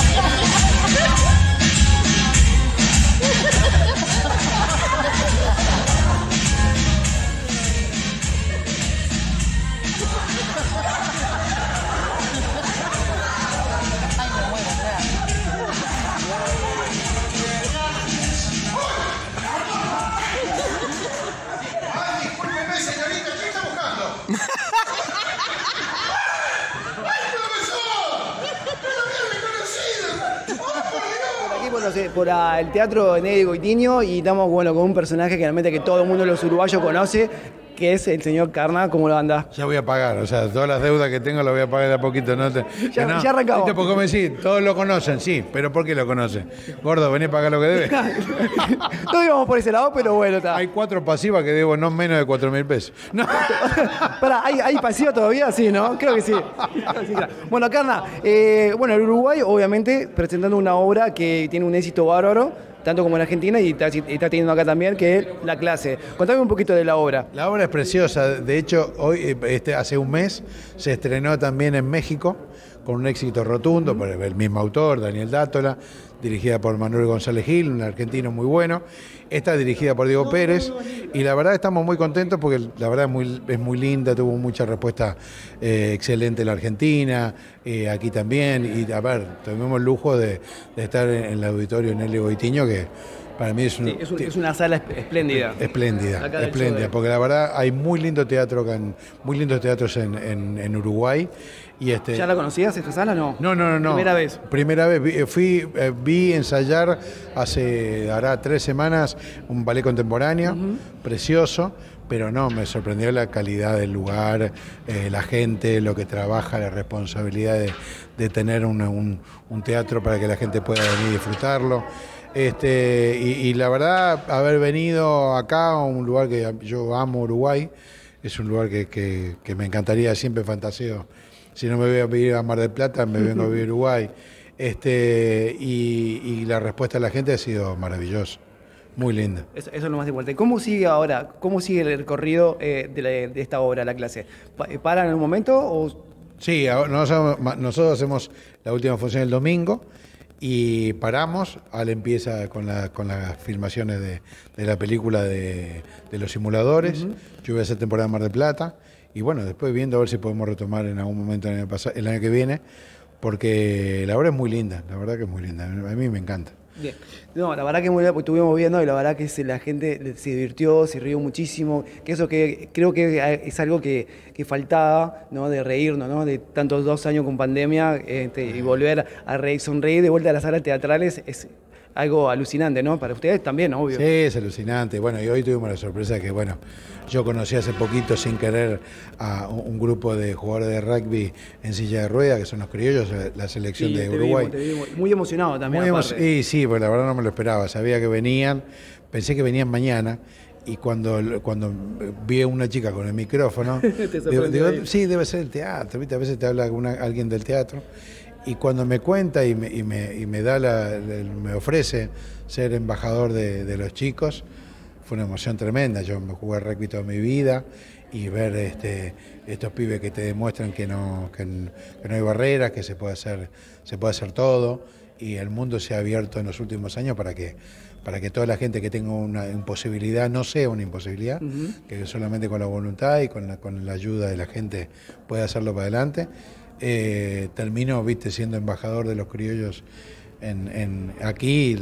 Sé, por ah, el teatro Nedi Goitiño y estamos bueno, con un personaje que realmente que todo el mundo los uruguayos conoce, que es el señor Carna. ¿Cómo lo anda? Ya voy a pagar, o sea, todas las deudas que tengo las voy a pagar de a poquito. ¿no? Te- Ya- no. ya arrancamos. ¿Viste? Porque me decís, todos lo conocen, sí, pero ¿por qué lo conocen? Gordo, vení a pagar lo que debes. Todos íbamos por ese lado, pero bueno, está. Hay cuatro pasivas que debo no menos de cuatro mil pesos. No. Pará, ¿hay, ¿hay pasiva todavía? Sí, ¿no? Creo que sí. Bueno, Carna, eh, bueno, el Uruguay, obviamente, presentando una obra que tiene un éxito bárbaro, tanto como en Argentina y está, teniendo acá también, que es La clase. Contame un poquito de la obra. La obra es preciosa. De hecho, hoy, eh, este, hace un mes, se estrenó también en México con un éxito rotundo por el mismo autor, Daniel Dátola, dirigida por Manuel González Gil, un argentino muy bueno. Esta dirigida por Diego Pérez. Y la verdad estamos muy contentos porque la verdad es muy, es muy linda, tuvo mucha respuesta eh, excelente la Argentina, eh, aquí también. Y a ver, tuvimos el lujo de, estar en, el auditorio Nelly Goitiño, que para mí es un, Sí, es, un- es una sala esp- espléndida. Espléndida, espléndida, de- porque la verdad hay muy lindo teatro acá en- muy lindos teatros en, en- en Uruguay. Y este, ¿Ya la conocías esta sala no? no, no, no, no. Primera vez. Primera vez. Vi, eh, fui, eh, vi ensayar hace, hará tres semanas, un ballet contemporáneo, precioso, pero no, me sorprendió la calidad del lugar, eh, la gente, lo que trabaja, la responsabilidad de, de tener una- un, un teatro para que la gente pueda venir y disfrutarlo. Este, y, y la verdad, haber venido acá a un lugar que yo amo, Uruguay, es un lugar que, que- que me encantaría, siempre fantaseo. Si no me voy a vivir a Mar del Plata, me vengo a vivir a Uruguay. Este, y, y la respuesta de la gente ha sido maravillosa, muy linda. Eso, eso es lo más importante. ¿Cómo sigue ahora? ¿Cómo sigue el recorrido eh, de, la- de esta obra, la clase? Eh, ¿Para en un momento o Sí, nosotros hacemos la última función el domingo y paramos. Al empieza con, la- con las filmaciones de, de la película de, de los simuladores. Yo voy a hacer temporada en Mar del Plata. Y bueno, después viendo a ver si podemos retomar en algún momento el año, pasa- el año que viene, porque la obra es muy linda, la verdad que es muy linda. A mí me encanta. Bien. No, la verdad que muy bien, porque estuvimos viendo y la verdad que se- la gente se divirtió, se rió muchísimo, que eso que creo que es algo que, que faltaba, ¿no? De reírnos, ¿no? De tantos dos años con pandemia este, y volver a reír, sonreír de vuelta a las salas teatrales es algo alucinante, ¿no? Para ustedes también, obvio. Sí, es alucinante. Bueno, y hoy tuvimos la sorpresa que, bueno, yo conocí hace poquito sin querer a un grupo de jugadores de rugby en silla de rueda, que son los criollos, la selección Sí, de te Uruguay. vimos, te vimos. Muy emocionado también. Muy emo- aparte. y sí, pues la verdad no me lo esperaba. Sabía que venían, pensé que venían mañana. Y cuando, cuando vi a una chica con el micrófono, digo, sí, debe ser el teatro, ¿viste? A veces te habla una- alguien del teatro. Y cuando me cuenta y me, y me, y me da la, me ofrece ser embajador de, de los chicos, fue una emoción tremenda. Yo me jugué rugby toda mi vida y ver este, estos pibes que te demuestran que no, que no hay barreras, que se puede hacer, se puede hacer todo y el mundo se ha abierto en los últimos años para que para que toda la gente que tenga una imposibilidad no sea una imposibilidad, que solamente con la voluntad y con la, con la ayuda de la gente pueda hacerlo para adelante. Eh, termino, viste, siendo embajador de los criollos en, en- aquí,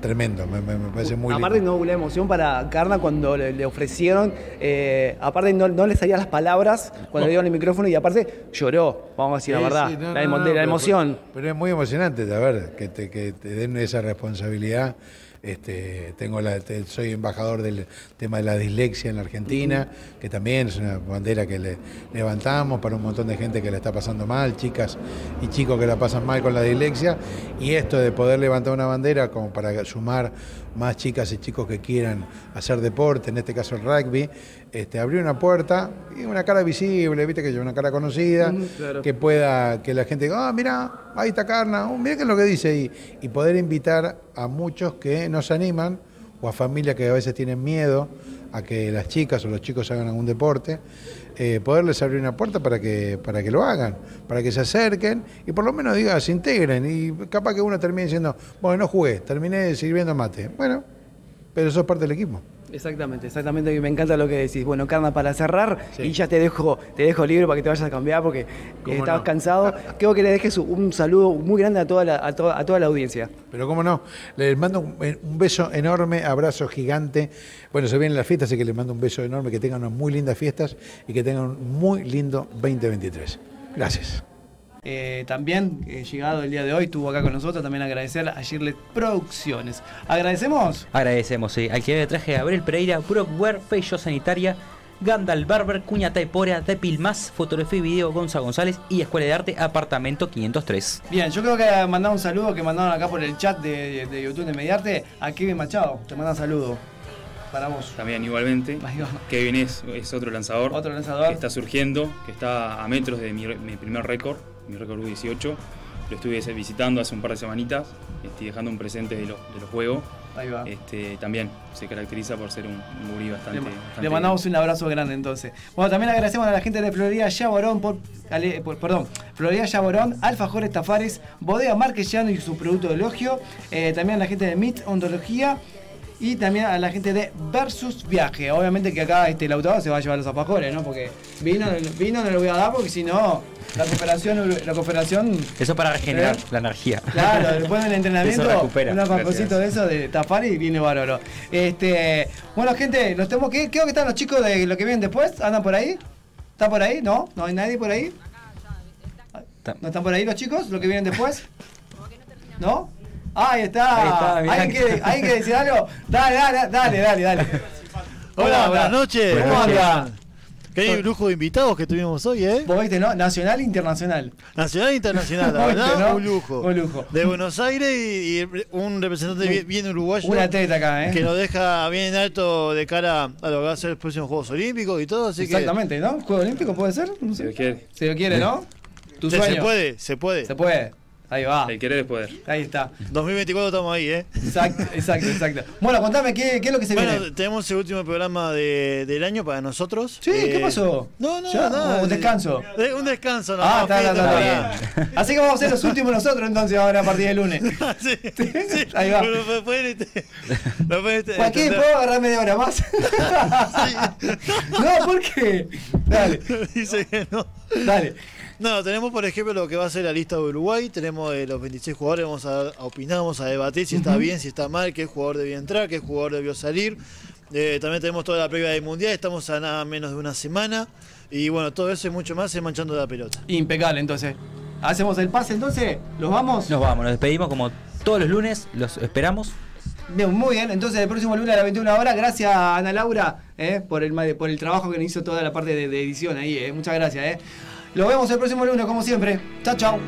tremendo, me, parece muy aparte lindo. no hubo emoción para Carna cuando le, le ofrecieron, eh, aparte no, no le salían las palabras cuando le dieron el micrófono y aparte lloró, vamos a decir Sí, la verdad, sí, no, la, emo- pero- emoción. Pero es muy emocionante, a ver, que te, que te den esa responsabilidad. Este, tengo soy embajador del tema de la dislexia en la Argentina, que también es una bandera que le levantamos para un montón de gente que la está pasando mal, chicas y chicos que la pasan mal con la dislexia. Y esto de poder levantar una bandera como para sumar más chicas y chicos que quieran hacer deporte, en este caso el rugby, este, abrir una puerta y una cara visible, viste que yo una cara conocida, Mm, claro. que pueda, que la gente diga, ah, mira, ahí está Carna, oh, mira qué es lo que dice, y, y poder invitar a muchos que no se animan, o a familias que a veces tienen miedo a que las chicas o los chicos hagan algún deporte, eh, poderles abrir una puerta para que, para que lo hagan, para que se acerquen y por lo menos diga, se integren. Y capaz que uno termine diciendo, bueno, no jugué, terminé sirviendo mate. Bueno, pero eso es parte del equipo. Exactamente, exactamente, y me encanta lo que decís. Bueno, Carna, para cerrar, y ya te dejo, te dejo libre para que te vayas a cambiar porque ¿Cómo estabas no? cansado. Quiero que le dejes un saludo muy grande a toda la, a toda, a toda la audiencia. Pero cómo no, les mando un, un beso enorme, abrazo gigante. Bueno, se vienen las fiestas, así que les mando un beso enorme, que tengan unas muy lindas fiestas y que tengan un muy lindo 2023. Gracias. Eh, también, eh, llegado el día de hoy, estuvo acá con nosotros. También agradecer a Shirley Producciones. ¿Agradecemos? Agradecemos, sí. Al que de traje Gabriel Pereira, Brockware, Feyo Sanitaria, Gandal Barber, Cuña Taipora, Depil Más, Fotografía y Video Gonza González y Escuela de Arte Apartamento 503. Bien, yo creo que mandar un saludo que mandaron acá por el chat de, de YouTube de Mediarte a Kevin Machado. Te manda un saludo para vos. También igualmente. Kevin es, es otro lanzador. Otro lanzador. Que está surgiendo, que está a metros de mi primer récord, mi récord U18. Lo estuve visitando hace un par de semanitas, estoy dejando un presente de, los de los juegos. Ahí va. Este, también se caracteriza por ser un, gurí bastante, Le, bastante le mandamos un abrazo grande entonces. Bueno, también agradecemos a la gente de Florida Yaborón por, ale- por- perdón, Florida Yaborón, Alfajores Tafares, Bodega Marquesiano y su producto de elogio. Eh, también a la gente de Meet Ontología. Y también a la gente de Versus Viaje. Obviamente que acá este, el autor se va a llevar los alfajores, ¿no? Porque vino, vino no le voy a dar porque si no, la cooperación, la cooperación Eso para regenerar ¿Eh? la energía. Claro, después del entrenamiento, Eso recupera. un Gracias. alfajorcito de eso de tapar y viene bárbaro. Este, bueno, gente, nos tenemos que ir. Creo que están los chicos de lo que vienen después. ¿Andan por ahí? ¿Está por ahí? ¿No? ¿No hay nadie por ahí? ¿No están por ahí los chicos? ¿Lo que vienen después? ¿No? Ah, ahí está. Ahí está. ¿Alguien quiere, ¿Alguien quiere decir algo? Dale, dale, dale, dale, dale. Hola, buenas noches. ¿Cómo anda? Qué lujo de invitados que tuvimos hoy, ¿eh? Vos viste, ¿no? Nacional e internacional. Nacional e internacional, la Viste, verdad, ¿no? un lujo. Un lujo. De Buenos Aires y, y un representante bien, bien uruguayo. Una teta acá, ¿eh? Que nos deja bien alto de cara a lo que va a ser los próximos Juegos Olímpicos y todo, así Exactamente, ¿no? ¿Juego olímpico puede ser? No sé. Si lo quiere. Si lo quiere, ¿no? Tu que. Se, sueño. se puede, se puede. Se puede. Ahí va. El querer es poder. Ahí está. 2024 estamos ahí, ¿eh? Exacto, exacto, exacto. Bueno, contame, ¿qué, qué es lo que se Bueno, viene? tenemos el último programa de- del año para nosotros. Sí, ¿qué Eh, pasó? No, no, ¿Ya? no. ¿Un descanso? Eh, Un descanso, no. Ah, está, está, bien. Así que vamos a ser los últimos nosotros entonces ahora a partir del lunes. Ahí va. Bueno, pues, pueden este- lo pueden este- Joaquín, entender. ¿puedo agarrar media hora más? no, ¿por qué? Dale. Dice que no. Dale. No, tenemos por ejemplo lo que va a ser la lista de Uruguay. Tenemos eh, los 26 jugadores, vamos a, a opinar, vamos a debatir si está bien, si está mal, qué jugador debió entrar, qué jugador debió salir. Eh, también tenemos toda la previa del mundial, estamos a nada menos de una semana. Y bueno, todo eso y mucho más es manchando la pelota. Impecable, entonces. Hacemos el pase entonces, ¿los vamos? Nos vamos, nos despedimos como todos los lunes, los esperamos. Bien, muy bien, entonces el próximo lunes a las 21 horas, gracias a Ana Laura eh, por, el, por el trabajo que nos hizo toda la parte de, de edición ahí, eh. muchas gracias. Eh. Los vemos el próximo lunes como siempre. Chao, chao.